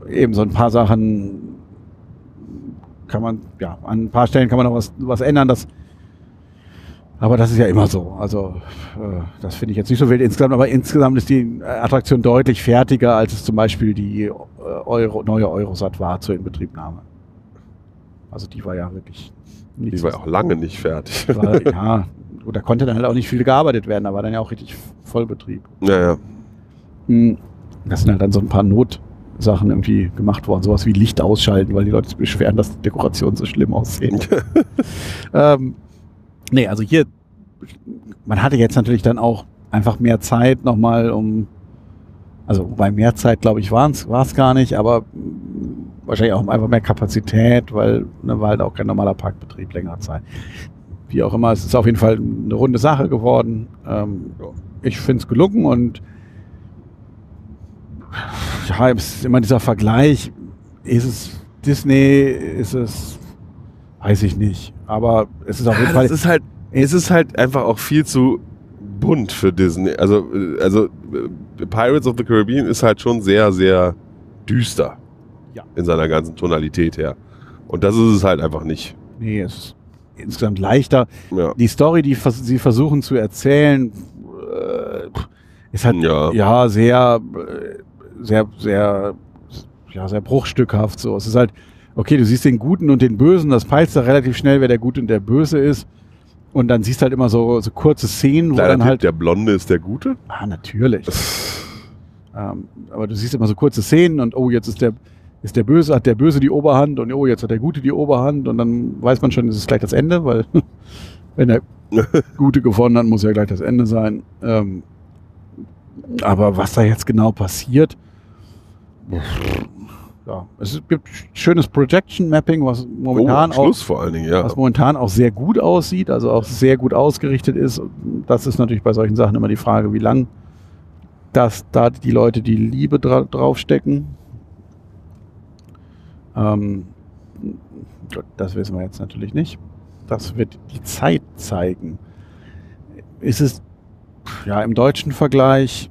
eben so ein paar Sachen kann man, ja, an ein paar Stellen kann man noch was, was ändern, das, aber das ist ja immer so. Also äh, das finde ich jetzt nicht so wild insgesamt, aber insgesamt ist die Attraktion deutlich fertiger, als es zum Beispiel die äh, Euro, neue Eurosat war zur Inbetriebnahme. Also die war ja wirklich nicht Die war auch lange nicht fertig. War, ja, da konnte dann halt auch nicht viel gearbeitet werden, da war dann ja auch richtig Vollbetrieb. Ja, ja. Hm, das sind halt dann so ein paar Notsachen irgendwie gemacht worden, sowas wie Licht ausschalten, weil die Leute sich beschweren, dass die Dekorationen so schlimm aussehen. [laughs] ähm, nee, also hier, man hatte jetzt natürlich dann auch einfach mehr Zeit nochmal, um, also bei mehr Zeit, glaube ich, war es gar nicht, aber wahrscheinlich auch einfach mehr Kapazität, weil ne, war halt auch kein normaler Parkbetrieb länger Zeit. Wie auch immer, es ist auf jeden Fall eine runde Sache geworden. Ähm, ich finde es gelungen und ja, ist immer dieser Vergleich. Ist es Disney? Ist es, weiß ich nicht. Aber es ist auf jeden ja, Fall. Es ist halt, es ist halt einfach auch viel zu bunt für Disney. Also, also Pirates of the Caribbean ist halt schon sehr, sehr düster. Ja. In seiner ganzen Tonalität her. Und das ist es halt einfach nicht. Nee, es ist insgesamt leichter. Ja. Die Story, die sie versuchen zu erzählen, äh, ist halt ja, ja sehr, sehr, sehr, ja, sehr bruchstückhaft so. Es ist halt, okay, du siehst den Guten und den Bösen, das peilst du relativ schnell, wer der Gute und der Böse ist. Und dann siehst du halt immer so, so kurze Szenen, wo Kleiner dann Tipp, halt. Der Blonde ist der Gute? Ah, natürlich. ähm, aber du siehst immer so kurze Szenen und oh, jetzt ist der, ist der Böse, hat der Böse die Oberhand und oh, jetzt hat der Gute die Oberhand und dann weiß man schon, es ist gleich das Ende, weil [laughs] wenn der [laughs] Gute gewonnen hat, muss ja gleich das Ende sein. Ähm, aber was da jetzt genau passiert, ja, es gibt schönes Projection Mapping, was momentan oh, auch vor allen Dingen, ja. was momentan auch sehr gut aussieht, also auch sehr gut ausgerichtet ist. Das ist natürlich bei solchen Sachen immer die Frage, wie lang dass da die Leute die Liebe dra draufstecken. Ähm, das wissen wir jetzt natürlich nicht. Das wird die Zeit zeigen. Ist es ja im deutschen Vergleich.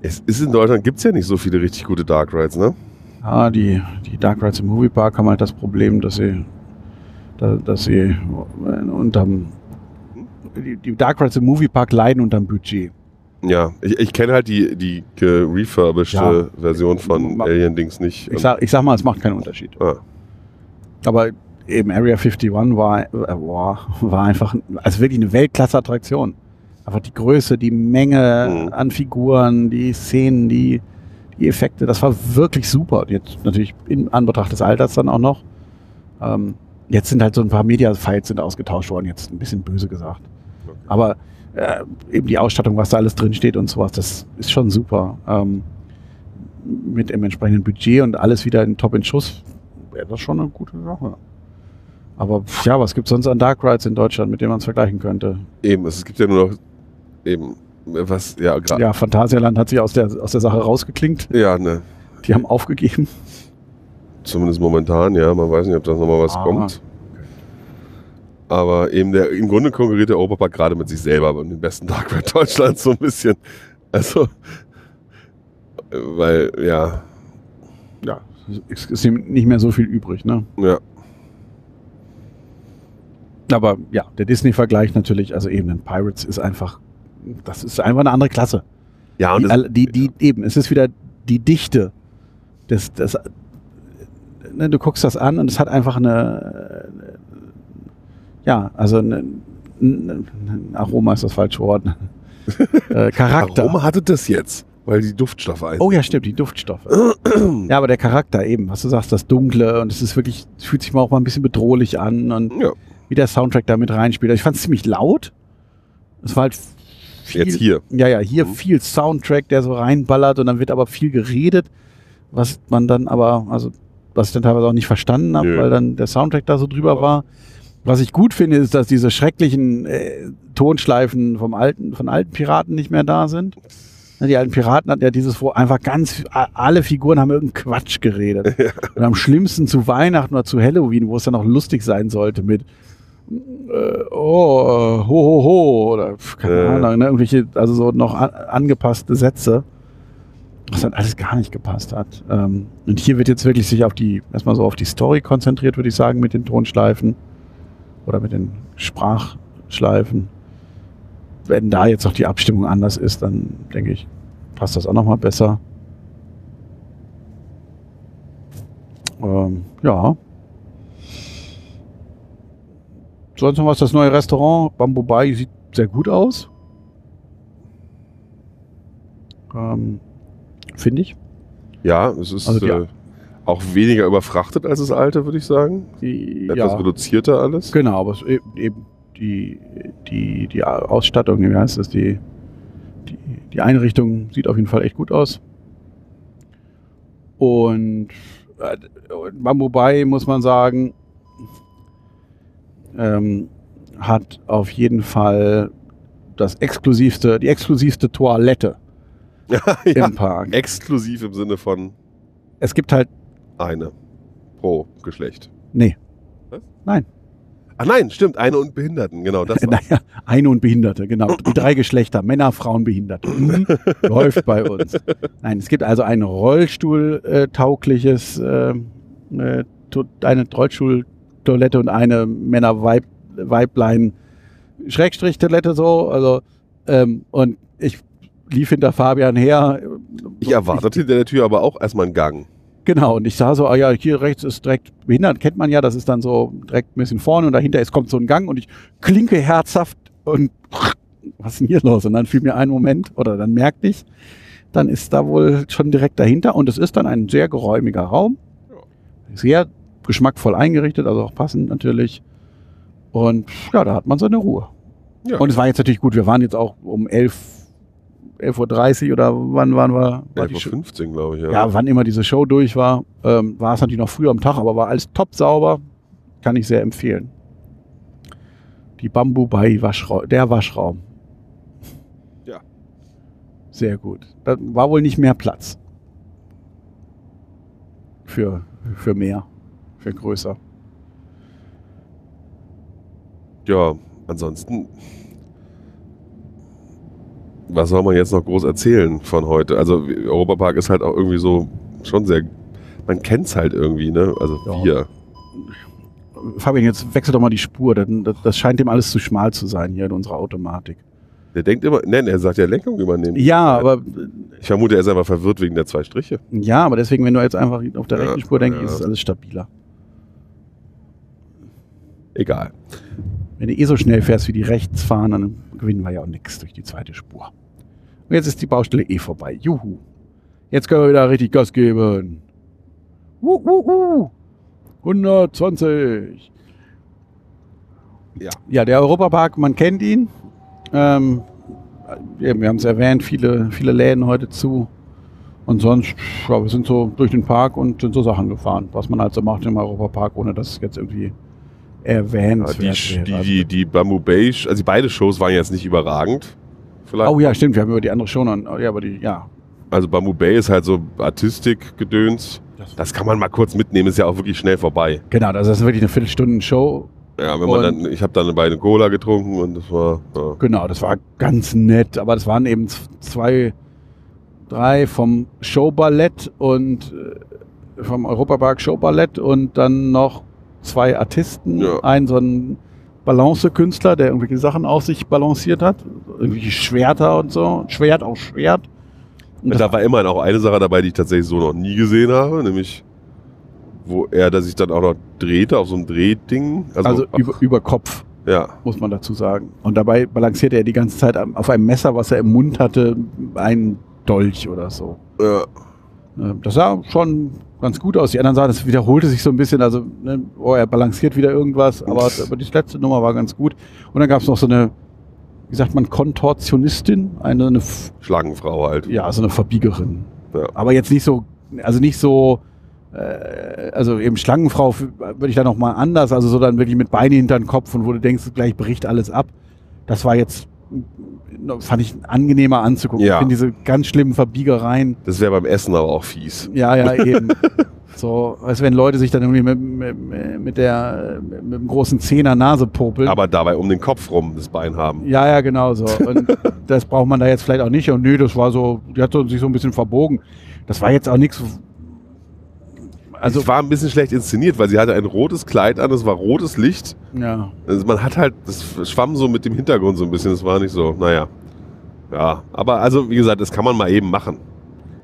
Es ist in Deutschland gibt es ja nicht so viele richtig gute Dark Rides, ne? Ja, die, die Dark Rides im Moviepark haben halt das Problem, dass sie, dass sie unterm die, die Dark Rides im Moviepark leiden unterm Budget. Ja, ich, ich kenne halt die, die refurbished ja. Version von Alien Dings nicht. Ich sag, ich sag mal, es macht keinen Unterschied. Ah. Aber eben Area 51 war, äh, war, war einfach also wirklich eine Weltklasse-Attraktion. Einfach die Größe, die Menge mhm. an Figuren, die Szenen, die, die Effekte, das war wirklich super. Jetzt natürlich in Anbetracht des Alters dann auch noch. Ähm, jetzt sind halt so ein paar Media-Files sind ausgetauscht worden, jetzt ein bisschen böse gesagt. Okay. Aber äh, eben die Ausstattung, was da alles drin steht und sowas, das ist schon super. Ähm, mit dem entsprechenden Budget und alles wieder in Top in Schuss, wäre das schon eine gute Sache. Aber ja, was gibt es sonst an Dark Rides in Deutschland, mit denen man es vergleichen könnte? Eben, es gibt ja nur noch eben was, ja, gerade. Ja, Phantasialand hat sich aus der, aus der Sache rausgeklingt. Ja, ne. Die haben aufgegeben. Zumindest momentan, ja. Man weiß nicht, ob da nochmal was ah. kommt. Aber eben der, im Grunde konkurriert der Europapark gerade mit sich selber und den besten Dark Ride Deutschlands so ein bisschen. Also, weil, ja. Ja, es ist nicht mehr so viel übrig, ne? Ja. Aber ja, der Disney-Vergleich natürlich, also eben den Pirates ist einfach, das ist einfach eine andere Klasse. Ja, und die, die, die, eben, es ist wieder die Dichte des, des ne, du guckst das an und es hat einfach eine, ja, also ein, ein Aroma ist das falsche Wort. [laughs] äh, Charakter. Aroma hatte das jetzt? Weil die Duftstoffe ein. Oh ja, stimmt, die Duftstoffe. [clears throat] ja, aber der Charakter eben, was du sagst, das Dunkle und es ist wirklich, es fühlt sich mal auch mal ein bisschen bedrohlich an und Ja. wie der Soundtrack da mit reinspielt. Also Ich fand es ziemlich laut. Es war halt viel, Jetzt hier. Ja, ja, hier Mhm. viel Soundtrack, der so reinballert und dann wird aber viel geredet, was man dann aber, also was ich dann teilweise auch nicht verstanden habe, weil dann der Soundtrack da so drüber war. Was ich gut finde, ist, dass diese schrecklichen äh, Tonschleifen vom alten, von alten Piraten nicht mehr da sind. Ja, Die alten Piraten hatten ja dieses, wo einfach ganz alle Figuren haben irgendeinen Quatsch geredet. [laughs] Und am schlimmsten zu Weihnachten oder zu Halloween, wo es dann auch lustig sein sollte mit oh, äh, ho, ho, ho, oder keine Äh. Ahnung, ne, irgendwelche, also so noch an, angepasste Sätze, was dann alles gar nicht gepasst hat. Ähm, und hier wird jetzt wirklich sich auf die, erstmal so auf die Story konzentriert, würde ich sagen, mit den Tonschleifen oder mit den Sprachschleifen. Wenn da jetzt noch die Abstimmung anders ist, dann denke ich, passt das auch nochmal besser. Ähm, ja. Sonst noch was, das neue Restaurant Bamboo Bay sieht sehr gut aus. Ähm, Finde ich. Ja, es ist Also äh, auch weniger überfrachtet als das alte, würde ich sagen. Die, Etwas reduzierter alles. Genau, aber e- eben die, die, die Ausstattung, wie heißt das, die, die, die Einrichtung sieht auf jeden Fall echt gut aus. Und äh, Bamboo Bay, muss man sagen, ähm, hat auf jeden Fall das exklusivste, die exklusivste Toilette [laughs] ja, im Park. exklusiv im Sinne von Es gibt halt, eine pro Geschlecht. nee, Ach nein, stimmt, eine und Behinderten, genau das. [laughs] Naja, eine und Behinderte, genau. Die drei Geschlechter, Männer, Frauen, Behinderte. Mhm. [laughs] Läuft bei uns. Nein, es gibt also ein Rollstuhl-taugliches, äh, äh, to- eine Rollstuhltoilette und eine Männer-Weiblein Schrägstrich-Toilette so. Also, ähm, und ich lief hinter Fabian her. Ich erwartete hinter der Tür aber auch erstmal einen Gang. Genau, und ich sah so, ah ja, hier rechts ist direkt behindert, kennt man ja, das ist dann so direkt ein bisschen vorne und dahinter ist, kommt so ein Gang und ich klinke herzhaft und [laughs] was ist denn hier los? Und dann fiel mir ein Moment oder dann merkte ich, dann ist da wohl schon direkt dahinter und es ist dann ein sehr geräumiger Raum, sehr geschmackvoll eingerichtet, also auch passend natürlich. Und ja, da hat man seine Ruhe. Ja. Und es war jetzt natürlich gut, wir waren jetzt auch um 11, 11.30 Uhr oder wann waren wir? War die Show- 11.15 glaube ich. Ja. ja, wann immer diese Show durch war, ähm, war es natürlich noch früh am Tag, aber war alles top sauber. Kann ich sehr empfehlen. Die Bambu bei Waschraum, der Waschraum. Ja. Sehr gut. Da war wohl nicht mehr Platz. Für, für mehr. Für größer. ja, ansonsten. Was soll man jetzt noch groß erzählen von heute? Also Europapark ist halt auch irgendwie so schon sehr. Man kennt es halt irgendwie, ne? Also Ja. wir. Fabian, jetzt wechsel doch mal die Spur. Das, das, das scheint dem alles zu schmal zu sein hier in unserer Automatik. Der denkt immer, nein, er sagt ja Lenkung übernehmen. Ja, aber Ich vermute, er ist einfach verwirrt wegen der zwei Striche. Ja, aber deswegen, wenn du jetzt einfach auf der Ja, rechten Spur denkst, ja. ist es alles stabiler. Egal. Wenn du eh so schnell fährst wie die rechts fahren, dann gewinnen wir ja auch nichts durch die zweite Spur. Und jetzt ist die Baustelle eh vorbei. Juhu. Jetzt können wir wieder richtig Gas geben. Uh, uh, uh. 120. Ja. Ja, der Europapark, man kennt ihn. Ähm, wir haben es erwähnt, viele, viele Läden heute zu. Und sonst, ja, wir sind so durch den Park und sind so Sachen gefahren, was man halt so macht im Europapark, ohne dass es jetzt irgendwie Ja, erwähnenswert die, die, die, die Bamboo Bay, also die beide Shows waren jetzt nicht überragend. Vielleicht. Oh ja, stimmt, wir haben über die andere schon an. Ja, aber die, ja. Also Bamboo Bay ist halt so Artistik-Gedöns. Das kann man mal kurz mitnehmen, ist ja auch wirklich schnell vorbei. Genau, das ist wirklich eine Viertelstunden-Show. Ja, wenn man dann, ich habe dann beide Cola getrunken und das war. Ja. Genau, das war ganz nett, aber das waren eben zwei, drei vom Showballett und äh, vom Europapark Showballett und dann noch zwei Artisten. Ja. Ein so ein Balance-Künstler, der irgendwelche Sachen auf sich balanciert hat. Irgendwelche Schwerter und so. Schwert auf Schwert. Und Da war immerhin auch eine Sache dabei, die ich tatsächlich so noch nie gesehen habe, nämlich wo er da sich dann auch noch drehte auf so einem Drehding. Also, also über, über Kopf. ja, muss man dazu sagen. Und dabei balancierte er die ganze Zeit auf einem Messer, was er im Mund hatte, ein Dolch oder so. Ja. Äh, Das sah schon ganz gut aus. Die anderen sahen, das wiederholte sich so ein bisschen. Also, ne, oh, er balanciert wieder irgendwas, aber, aber die letzte Nummer war ganz gut. Und dann gab es noch so eine, wie sagt man, Kontortionistin, eine, eine F- Schlangenfrau halt. ja, so eine Verbiegerin. Ja. Aber jetzt nicht so, also nicht so, äh, also eben Schlangenfrau würde ich da noch mal anders, also so dann wirklich mit Beine hinter den Kopf und wo du denkst, gleich bricht alles ab. Das war jetzt, fand ich angenehmer anzugucken. Ja. Ich finde diese ganz schlimmen Verbiegereien, Das wäre beim Essen aber auch fies. ja, ja, [laughs] eben. so, als wenn Leute sich dann irgendwie mit, mit, mit der, mit dem großen Zehner Nase popeln. Aber dabei um den Kopf rum das Bein haben. Ja, ja, genau so. Und [laughs] das braucht man da jetzt vielleicht auch nicht. Und nö, das war so, die hat sich so ein bisschen verbogen. Das war jetzt auch nichts. Also, es war ein bisschen schlecht inszeniert, weil sie hatte ein rotes Kleid an, es war rotes Licht. ja. Also man hat halt, das schwamm so mit dem Hintergrund so ein bisschen, das war nicht so, naja. Ja, aber also wie gesagt, das kann man mal eben machen.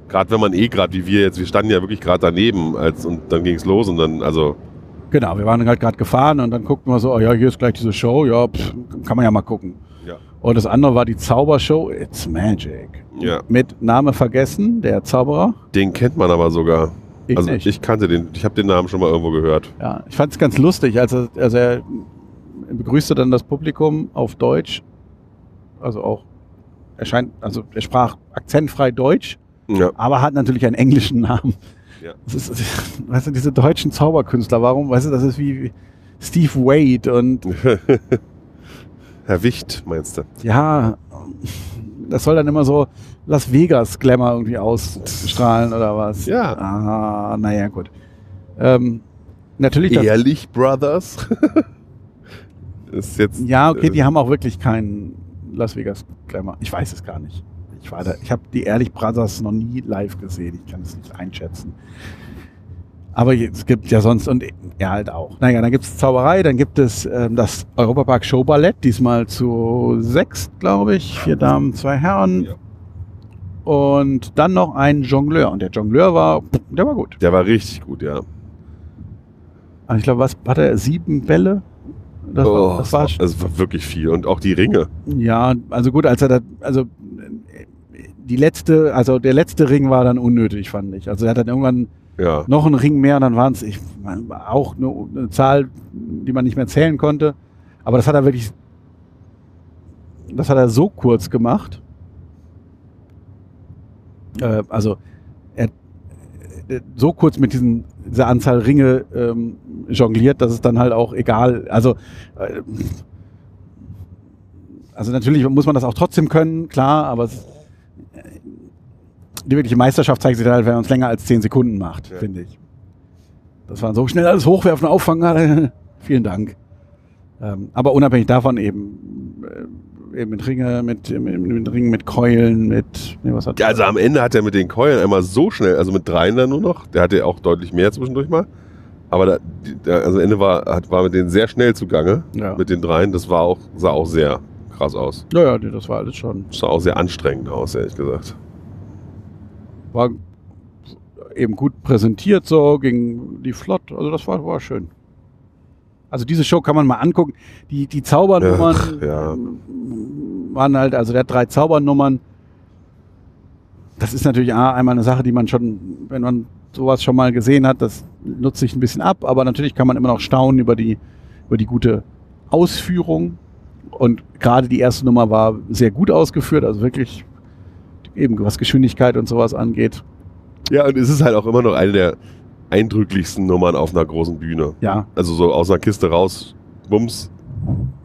Gerade wenn man eh gerade wie wir jetzt, wir standen ja wirklich gerade daneben als, und dann ging es los und dann, also Genau, wir waren halt gerade gefahren und dann guckten wir so, oh ja, hier ist gleich diese Show, ja, pff, kann man ja mal gucken. ja. Und das andere war die Zaubershow, It's Magic. Ja. Mit Name vergessen, der Zauberer. Den kennt man aber sogar. Ich also nicht. ich kannte den, ich habe den Namen schon mal irgendwo gehört. Ja, ich fand es ganz lustig, als er, also er begrüßte dann das Publikum auf Deutsch, also auch, er scheint, also er sprach akzentfrei Deutsch, Ja. aber hat natürlich einen englischen Namen. Ja. Das ist, weißt du, diese deutschen Zauberkünstler, warum, weißt du, das ist wie Steve Wade und [laughs] Herr Wicht, meinst du? ja, das soll dann immer so Las Vegas Glamour irgendwie ausstrahlen oder was? Ja. Ah, naja, gut. Ähm, natürlich, Ehrlich Brothers? [laughs] ist jetzt. ja, okay, die äh, haben auch wirklich keinen Las Vegas Glamour. Ich weiß es gar nicht. Ich war da, ich habe die Ehrlich Brothers noch nie live gesehen. Ich kann es nicht einschätzen. Aber es gibt ja sonst und er halt auch. Naja, dann gibt es Zauberei, dann gibt es ähm, das Europapark Show Ballett, diesmal zu sechs, glaube ich. Vier Damen, zwei Herren. Ja. Und dann noch ein Jongleur. Und der Jongleur war, der war gut. Der war richtig gut, ja. Also ich glaube, was hat er? Sieben Bälle? Das Oh, war, das war, es war wirklich viel. Und auch die Ringe. ja, also gut, als er da, also äh, die letzte, also der letzte Ring war dann unnötig, fand ich. Also er hat dann irgendwann Ja. noch einen Ring mehr dann waren es auch eine, eine Zahl, die man nicht mehr zählen konnte. Aber das hat er wirklich, das hat er so kurz gemacht. Äh, also er äh, so kurz mit diesen, dieser Anzahl Ringe ähm, jongliert, dass es dann halt auch egal, also äh, also natürlich muss man das auch trotzdem können, klar, aber es, äh, die wirkliche Meisterschaft zeigt sich halt, wenn man es länger als 10 Sekunden macht, Ja. finde ich. Das war so schnell alles hochwerfen, auffangen. [laughs] Vielen Dank. Ähm, aber unabhängig davon eben, äh, eben mit Ringe, mit, mit, mit Ringen, mit Keulen, mit, nee, was hat Ja, also am Ende hat er mit den Keulen einmal so schnell, also mit dreien dann nur noch, der hatte auch deutlich mehr zwischendurch mal. Aber da, der, also am Ende war, hat, war mit denen sehr schnell zugange, ja. mit den dreien. Das war auch, sah auch sehr krass aus. ja, ja, nee, das war alles schon. Sah auch sehr anstrengend aus, ehrlich gesagt. War eben gut präsentiert so, ging die flott, also das war, war schön. Also diese Show kann man mal angucken. Die, die Zaubernummern Ach, ja. waren halt, also der hat drei Zaubernummern. Das ist natürlich A, einmal eine Sache, die man schon, wenn man sowas schon mal gesehen hat, das nutzt sich ein bisschen ab, aber natürlich kann man immer noch staunen über die, über die gute Ausführung. Und gerade die erste Nummer war sehr gut ausgeführt, also wirklich eben was Geschwindigkeit und sowas angeht. Ja, und es ist halt auch immer noch eine der eindrücklichsten Nummern auf einer großen Bühne. Ja, Also so aus einer Kiste raus, bums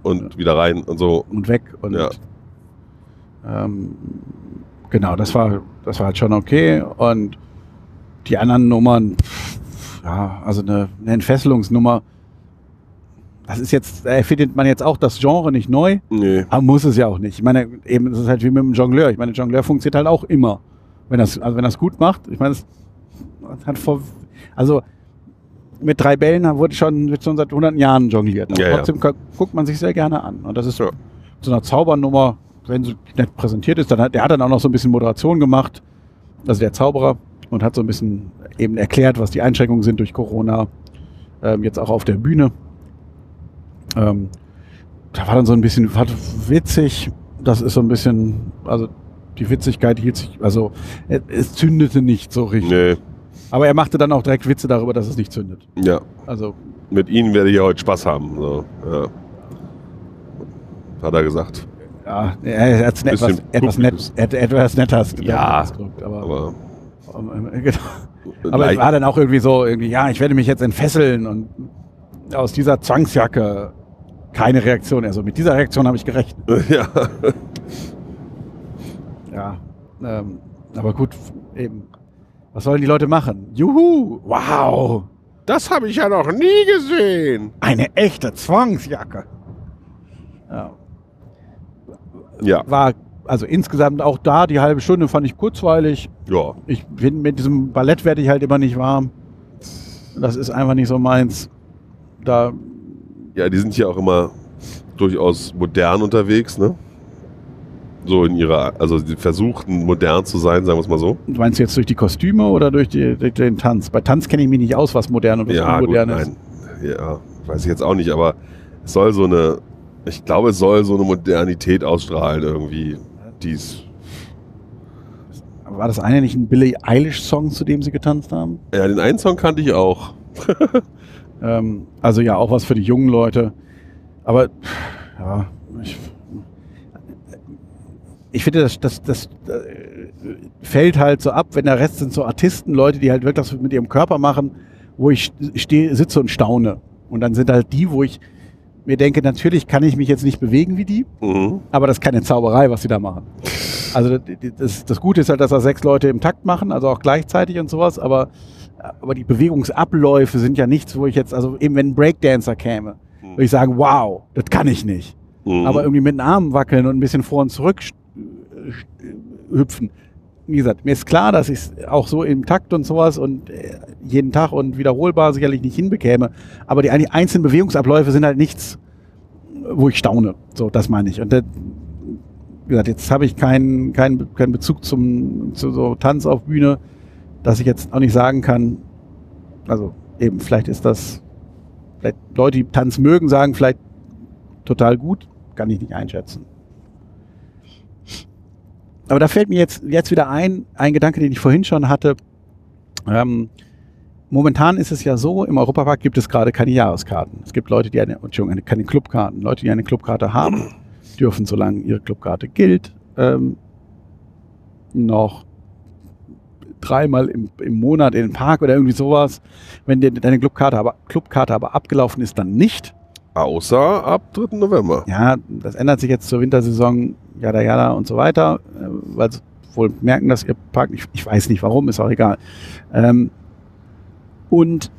und wieder rein und so. und weg. Und Ja. ähm, genau, das war, das war halt schon okay. Und die anderen Nummern, ja, also eine, eine Entfesselungsnummer, das ist jetzt, da erfindet man jetzt auch das Genre nicht neu, Nee. aber muss es ja auch nicht. Ich meine, eben, es ist halt wie mit dem Jongleur. Ich meine, Jongleur funktioniert halt auch immer. Wenn das, also wenn das gut macht, ich meine, es hat vor, also mit drei Bällen wurde schon, wird schon seit hunderten Jahren jongliert. Ja, ja. trotzdem gu- guckt man sich sehr gerne an. Und das ist Ja. so einer Zaubernummer, wenn sie nett präsentiert ist, dann hat, der hat dann auch noch so ein bisschen Moderation gemacht, also der Zauberer, und hat so ein bisschen eben erklärt, was die Einschränkungen sind durch Corona, ähm, jetzt auch auf der Bühne. Ähm, da war dann so ein bisschen war witzig, das ist so ein bisschen, also die Witzigkeit hielt sich, also es, zündete nicht so richtig. Nee, Aber er machte dann auch direkt Witze darüber, dass es nicht zündet. ja. Also Mit Ihnen werde ich ja heute Spaß haben. So, ja. Hat er gesagt. ja, er hat etwas, etwas, nett, etwas netter Ja, ausgedrückt, aber, Aber, genau. aber es war dann auch irgendwie so, irgendwie, ja, ich werde mich jetzt entfesseln und aus dieser Zwangsjacke keine Reaktion. Also mit dieser Reaktion habe ich gerechnet. [laughs] ja. Ja, ähm, aber gut, eben. Was sollen die Leute machen? Juhu! Wow! Das habe ich ja noch nie gesehen. Eine echte Zwangsjacke. Ja, Ja, war also insgesamt auch da die halbe Stunde fand ich kurzweilig. ja. Ich bin mit diesem Ballett werde ich halt immer nicht warm. Das ist einfach nicht so meins. Da Ja, die sind hier auch immer durchaus modern unterwegs, ne? So in ihrer, also die versuchten modern zu sein, sagen wir es mal so. du meinst jetzt durch die Kostüme oder durch, die, durch den Tanz? Bei Tanz kenne ich mich nicht aus, was modern und was Ja, gut, unmodern ist. nein. Ja, weiß ich jetzt auch nicht, aber es soll so eine, ich glaube, es soll so eine Modernität ausstrahlen irgendwie. Dies. War das eine nicht ein Billie Eilish Song, zu dem sie getanzt haben? Ja, den einen Song kannte ich auch. [laughs] Ähm, also ja, auch was für die jungen Leute. Aber ja, ich, ich finde, das, das, das äh, fällt halt so ab, wenn der Rest sind so Artisten, Leute, die halt wirklich was mit ihrem Körper machen, wo ich stehe, sitze und staune. Und dann sind halt die, wo ich mir denke, natürlich kann ich mich jetzt nicht bewegen wie die, Mhm. aber das ist keine Zauberei, was sie da machen. Also das, das Gute ist halt, dass da sechs Leute im Takt machen, also auch gleichzeitig und sowas, aber, aber die Bewegungsabläufe sind ja nichts, wo ich jetzt, also eben wenn ein Breakdancer käme, würde ich sagen, wow, das kann ich nicht. Mhm. Aber irgendwie mit den Armen wackeln und ein bisschen vor und zurück sch- hüpfen. Wie gesagt, mir ist klar, dass ich es auch so im Takt und sowas und äh, jeden Tag und wiederholbar sicherlich nicht hinbekäme. Aber die ein- einzelnen Bewegungsabläufe sind halt nichts, wo ich staune. So, das meine ich. Und das, wie gesagt, jetzt habe ich keinen keinen keinen Bezug zum zu so Tanz auf Bühne, dass ich jetzt auch nicht sagen kann. Also eben, vielleicht ist das, vielleicht Leute, die Tanz mögen, sagen vielleicht total gut, kann ich nicht einschätzen. Aber da fällt mir jetzt, jetzt wieder ein, ein Gedanke, den ich vorhin schon hatte. Ähm, momentan ist es ja so, im Europapark gibt es gerade keine Jahreskarten. Es gibt Leute, die eine, Entschuldigung, eine, keine Clubkarten. Leute, die eine Clubkarte haben, dürfen, solange ihre Clubkarte gilt, ähm, noch dreimal im, im Monat in den Park oder irgendwie sowas. Wenn dir deine Clubkarte aber, Clubkarte aber abgelaufen ist, dann nicht. Außer ab 3. November. Ja, das ändert sich jetzt zur Wintersaison, jada jada und so weiter, äh, weil sie wohl merken, dass ihr Park, ich, ich weiß nicht warum, ist auch egal. Ähm, und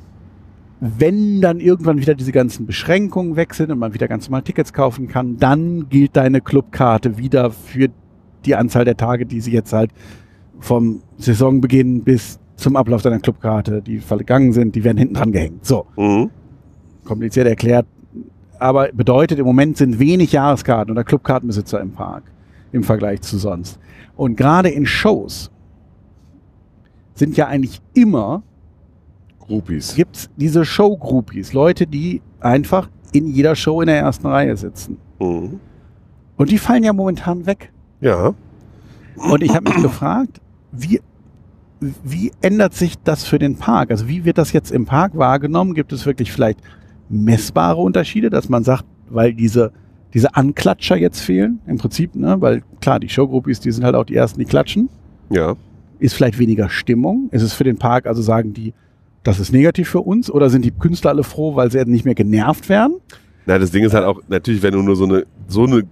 wenn dann irgendwann wieder diese ganzen Beschränkungen weg sind und man wieder ganz normal Tickets kaufen kann, dann gilt deine Clubkarte wieder für die Anzahl der Tage, die sie jetzt halt vom Saisonbeginn bis zum Ablauf deiner Clubkarte, die vergangen sind, die werden hinten dran gehängt. So Mhm. kompliziert erklärt, aber bedeutet, im Moment sind wenig Jahreskarten oder Clubkartenbesitzer im Park im Vergleich zu sonst. Und gerade in Shows sind ja eigentlich immer, Groupies. gibt's diese Show-Groupies, Leute, die einfach in jeder Show in der ersten Reihe sitzen. Mhm. Und die fallen ja momentan weg. Ja. Und ich habe mich gefragt, wie, wie ändert sich das für den Park? Also wie wird das jetzt im Park wahrgenommen? Gibt es wirklich vielleicht messbare Unterschiede, dass man sagt, weil diese, diese Anklatscher jetzt fehlen, im Prinzip, ne? weil klar, die Showgroupies, die sind halt auch die ersten, die klatschen. Ja. Ist vielleicht weniger Stimmung? Ist es für den Park, also sagen die, das ist negativ für uns? Oder sind die Künstler alle froh, weil sie nicht mehr genervt werden? Na, das Ding ist halt auch, natürlich, wenn du nur so eine, so eine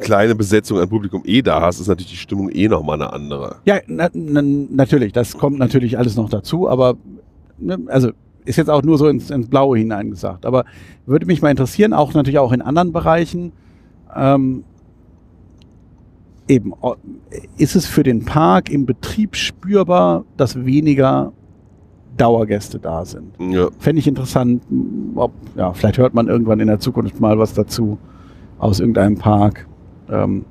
kleine Besetzung an Publikum eh da hast, ist natürlich die Stimmung eh nochmal eine andere. Ja, na, na, natürlich, das kommt natürlich alles noch dazu, aber ne, also ist jetzt auch nur so ins, ins Blaue hineingesagt. Aber würde mich mal interessieren, auch natürlich auch in anderen Bereichen, ähm, eben, ist es für den Park im Betrieb spürbar, dass weniger Dauergäste da sind? Ja. Fände ich interessant, ob, ja, vielleicht hört man irgendwann in der Zukunft mal was dazu aus irgendeinem Park, ähm,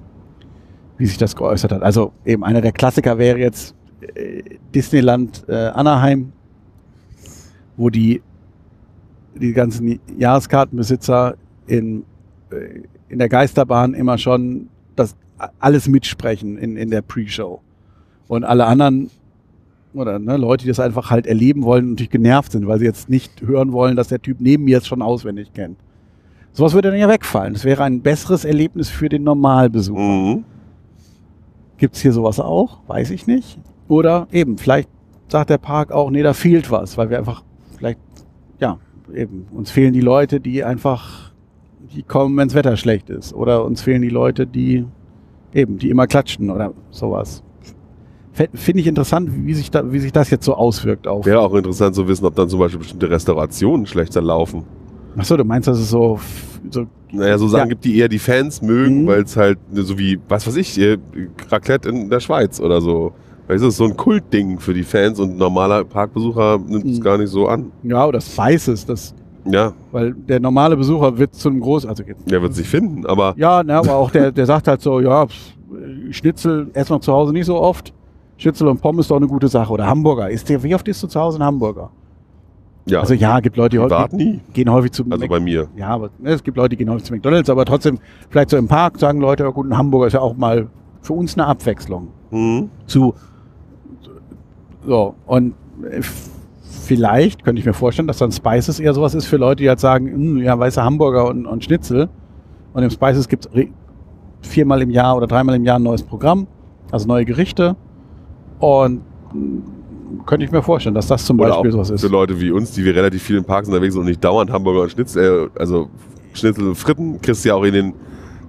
wie sich das geäußert hat. Also eben einer der Klassiker wäre jetzt äh, Disneyland äh, Anaheim, wo die, die ganzen Jahreskartenbesitzer in, äh, in der Geisterbahn immer schon das alles mitsprechen in, in der Pre-Show. Und alle anderen oder ne, Leute, die das einfach halt erleben wollen und natürlich genervt sind, weil sie jetzt nicht hören wollen, dass der Typ neben mir es schon auswendig kennt. Sowas würde dann ja wegfallen. Das wäre ein besseres Erlebnis für den Normalbesucher. Mhm. Gibt es hier sowas auch? Weiß ich nicht. Oder eben, vielleicht sagt der Park auch, nee, da fehlt was, weil wir einfach, vielleicht, ja, eben, uns fehlen die Leute, die einfach, die kommen, wenn das Wetter schlecht ist. Oder uns fehlen die Leute, die eben, die immer klatschen oder sowas. Finde ich interessant, wie sich, da, wie sich das jetzt so auswirkt auf. Wäre auch interessant zu wissen, ob dann zum Beispiel bestimmte Restaurationen schlechter laufen. Achso, du meinst, dass es so, so Naja, so Sachen Ja. gibt, die eher die Fans mögen, Mhm. weil es halt so wie, was weiß ich, Raclette in der Schweiz oder so. Weißt du, das ist so ein Kultding für die Fans und ein normaler Parkbesucher nimmt es Mhm. gar nicht so an. ja, oder Spices, das, Ja, weil der normale Besucher wird zu einem groß, also jetzt der wird sich finden, aber Ja, ne, aber auch der, der sagt halt so, ja, Schnitzel essen wir zu Hause nicht so oft. Schnitzel und Pommes ist doch eine gute Sache. Oder Hamburger. Ist der, wie oft isst du zu Hause ein Hamburger? Ja, Also ja, gibt Leute, die privat häufig, nie. gehen häufig zu Also Mac- bei mir. Ja, aber ne, es gibt Leute, die gehen häufig zu McDonalds, aber trotzdem, vielleicht so im Park sagen Leute, ja gut, ein Hamburger ist ja auch mal für uns eine Abwechslung. Mhm. Zu so, und vielleicht könnte ich mir vorstellen, dass dann Spices eher sowas ist für Leute, die halt sagen, "Hm, ja, weiße Hamburger und, und Schnitzel. Und im Spices gibt es viermal im Jahr oder dreimal im Jahr ein neues Programm, also neue Gerichte. Und mh, könnte ich mir vorstellen, dass das zum Oder Beispiel sowas ist. für Leute wie uns, die wir relativ viel in Parks unterwegs sind und nicht dauernd Hamburger und Schnitzel, äh, also Schnitzel und Fritten kriegst du ja auch in den,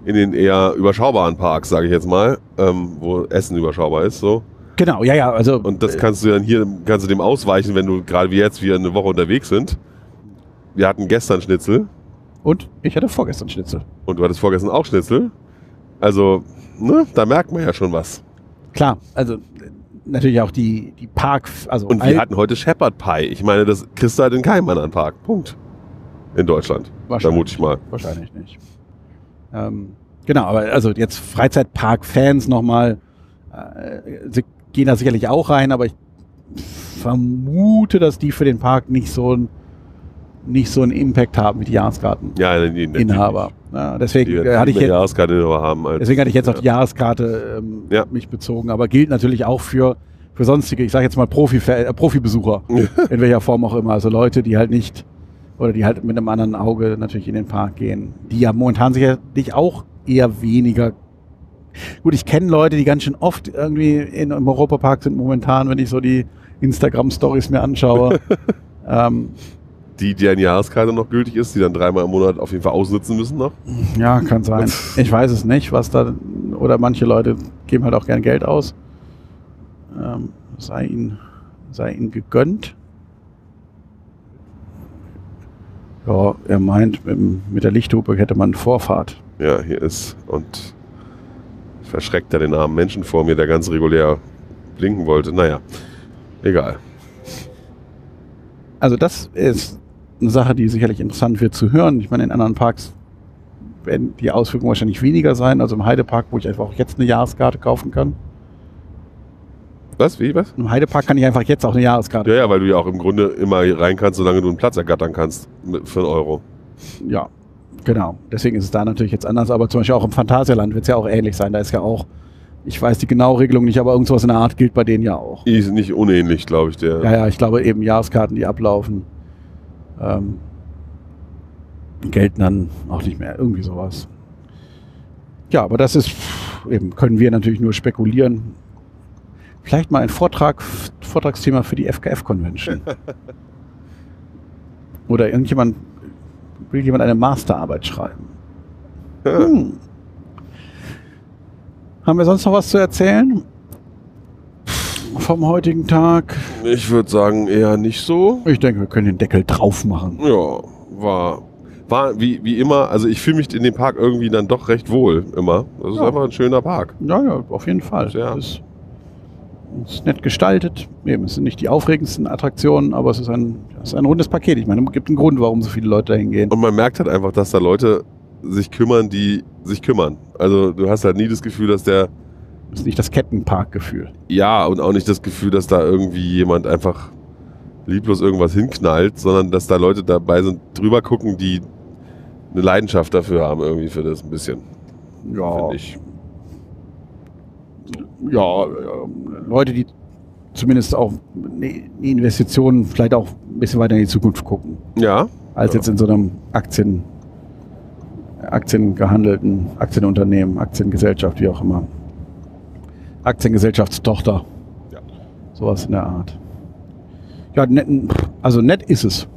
in den eher überschaubaren Parks, sage ich jetzt mal, ähm, wo Essen überschaubar ist. So. Genau, ja, ja, also Und das kannst du dann hier, kannst du dem ausweichen, wenn du gerade wie jetzt, wir eine Woche unterwegs sind. Wir hatten gestern Schnitzel und ich hatte vorgestern Schnitzel. und du hattest vorgestern auch Schnitzel. Also, ne, da merkt man ja schon was. Klar, also äh, natürlich auch die, die Park, also Und wir hatten heute Shepherd Pie. Ich meine, das kriegst du halt in keinem anderen Park. Punkt. In Deutschland. Wahrscheinlich. Vermute ich mal. Wahrscheinlich nicht. Ähm, genau, aber also jetzt Freizeitpark-Fans nochmal, äh, sie gehen da sicherlich auch rein, aber ich vermute, dass die für den Park nicht so ein nicht so einen Impact haben wie die Jahreskarteninhaber. Ja, Ja, deswegen Die hatte ich jetzt, Jahreskarte haben als, deswegen hatte ich jetzt auf die Jahreskarte ähm, Ja. mich bezogen, aber gilt natürlich auch für für sonstige, ich sage jetzt mal Profi äh, Profibesucher, [laughs] in welcher Form auch immer, also Leute, die halt nicht oder die halt mit einem anderen Auge natürlich in den Park gehen, die ja momentan sicherlich auch eher weniger. Gut, ich kenne Leute, die ganz schön oft irgendwie in, im Europapark sind momentan, wenn ich so die Instagram-Stories mir anschaue. [laughs] ähm, die, deren Jahreskarte noch gültig ist, die dann dreimal im Monat auf jeden Fall ausnutzen müssen noch. ja, kann sein. Ich weiß es nicht, was da oder manche Leute geben halt auch gern Geld aus. Ähm, sei ihnen, sei ihnen gegönnt. Ja, er meint, mit, mit der Lichthupe hätte man Vorfahrt. Ja, hier ist und verschreckt er den armen Menschen vor mir, der ganz regulär blinken wollte. Naja, egal. Also das ist eine Sache, die sicherlich interessant wird zu hören. Ich meine, in anderen Parks werden die Auswirkungen wahrscheinlich weniger sein. Also im Heidepark, wo ich einfach auch jetzt eine Jahreskarte kaufen kann. Was? Wie? Was? Im Heidepark kann ich einfach jetzt auch eine Jahreskarte. Ja, ja, weil du ja auch im Grunde immer rein kannst, solange du einen Platz ergattern kannst für einen Euro. Ja, genau. Deswegen ist es da natürlich jetzt anders. Aber zum Beispiel auch im Phantasialand wird es ja auch ähnlich sein. Da ist ja auch, ich weiß die genaue Regelung nicht, aber irgendwas in der Art gilt bei denen ja auch. Ist nicht unähnlich, glaube ich, der. Ja, ja, ich glaube eben Jahreskarten, die ablaufen, ähm, gelten dann auch nicht mehr. Irgendwie sowas. Ja, aber das ist eben, können wir natürlich nur spekulieren. Vielleicht mal ein Vortrag, Vortragsthema für die FKF-Convention. [laughs] Oder irgendjemand, will jemand eine Masterarbeit schreiben? Hm. Haben wir sonst noch was zu erzählen? Vom heutigen Tag? Ich würde sagen, eher nicht so. Ich denke, wir können den Deckel drauf machen. Ja, war, war wie, wie immer, also ich fühle mich in dem Park irgendwie dann doch recht wohl immer. Das ist Ja. einfach ein schöner Park. Ja, ja, auf jeden Fall. Ja. Es ist, es ist nett gestaltet. Eben, es sind nicht die aufregendsten Attraktionen, aber es ist ein, es ist ein rundes Paket. Ich meine, es gibt einen Grund, warum so viele Leute dahin gehen. Und man merkt halt einfach, dass da Leute sich kümmern, die sich kümmern. Also du hast halt nie das Gefühl, dass der, ist nicht das Kettenparkgefühl. ja, und auch nicht das Gefühl, dass da irgendwie jemand einfach lieblos irgendwas hinknallt, sondern dass da Leute dabei sind, drüber gucken, die eine Leidenschaft dafür haben, irgendwie für das ein bisschen, Ja, ich. ja, äh, Leute, die zumindest auch die Investitionen vielleicht auch ein bisschen weiter in die Zukunft gucken, Ja. als Ja. jetzt in so einem Aktien, Aktiengehandelten, Aktienunternehmen, Aktiengesellschaft, wie auch immer. Aktiengesellschaftstochter. Ja. Sowas in der Art. Ja, nett, also nett ist es.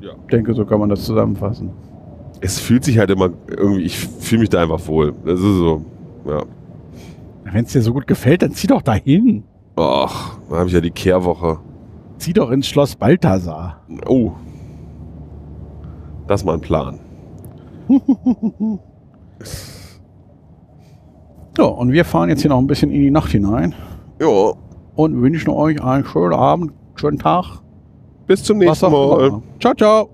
ja. Ich denke, so kann man das zusammenfassen. Es fühlt sich halt immer irgendwie, ich fühle mich da einfach wohl. Das ist so, ja. Wenn es dir so gut gefällt, dann zieh doch dahin. Ach, da habe ich ja die Kehrwoche. Zieh doch ins Schloss Balthasar. Oh. Das ist mal ein Plan. [laughs] Ja, und wir fahren jetzt hier noch ein bisschen in die Nacht hinein Ja. und wünschen euch einen schönen Abend, schönen Tag. Bis zum nächsten Mal. Ciao, ciao.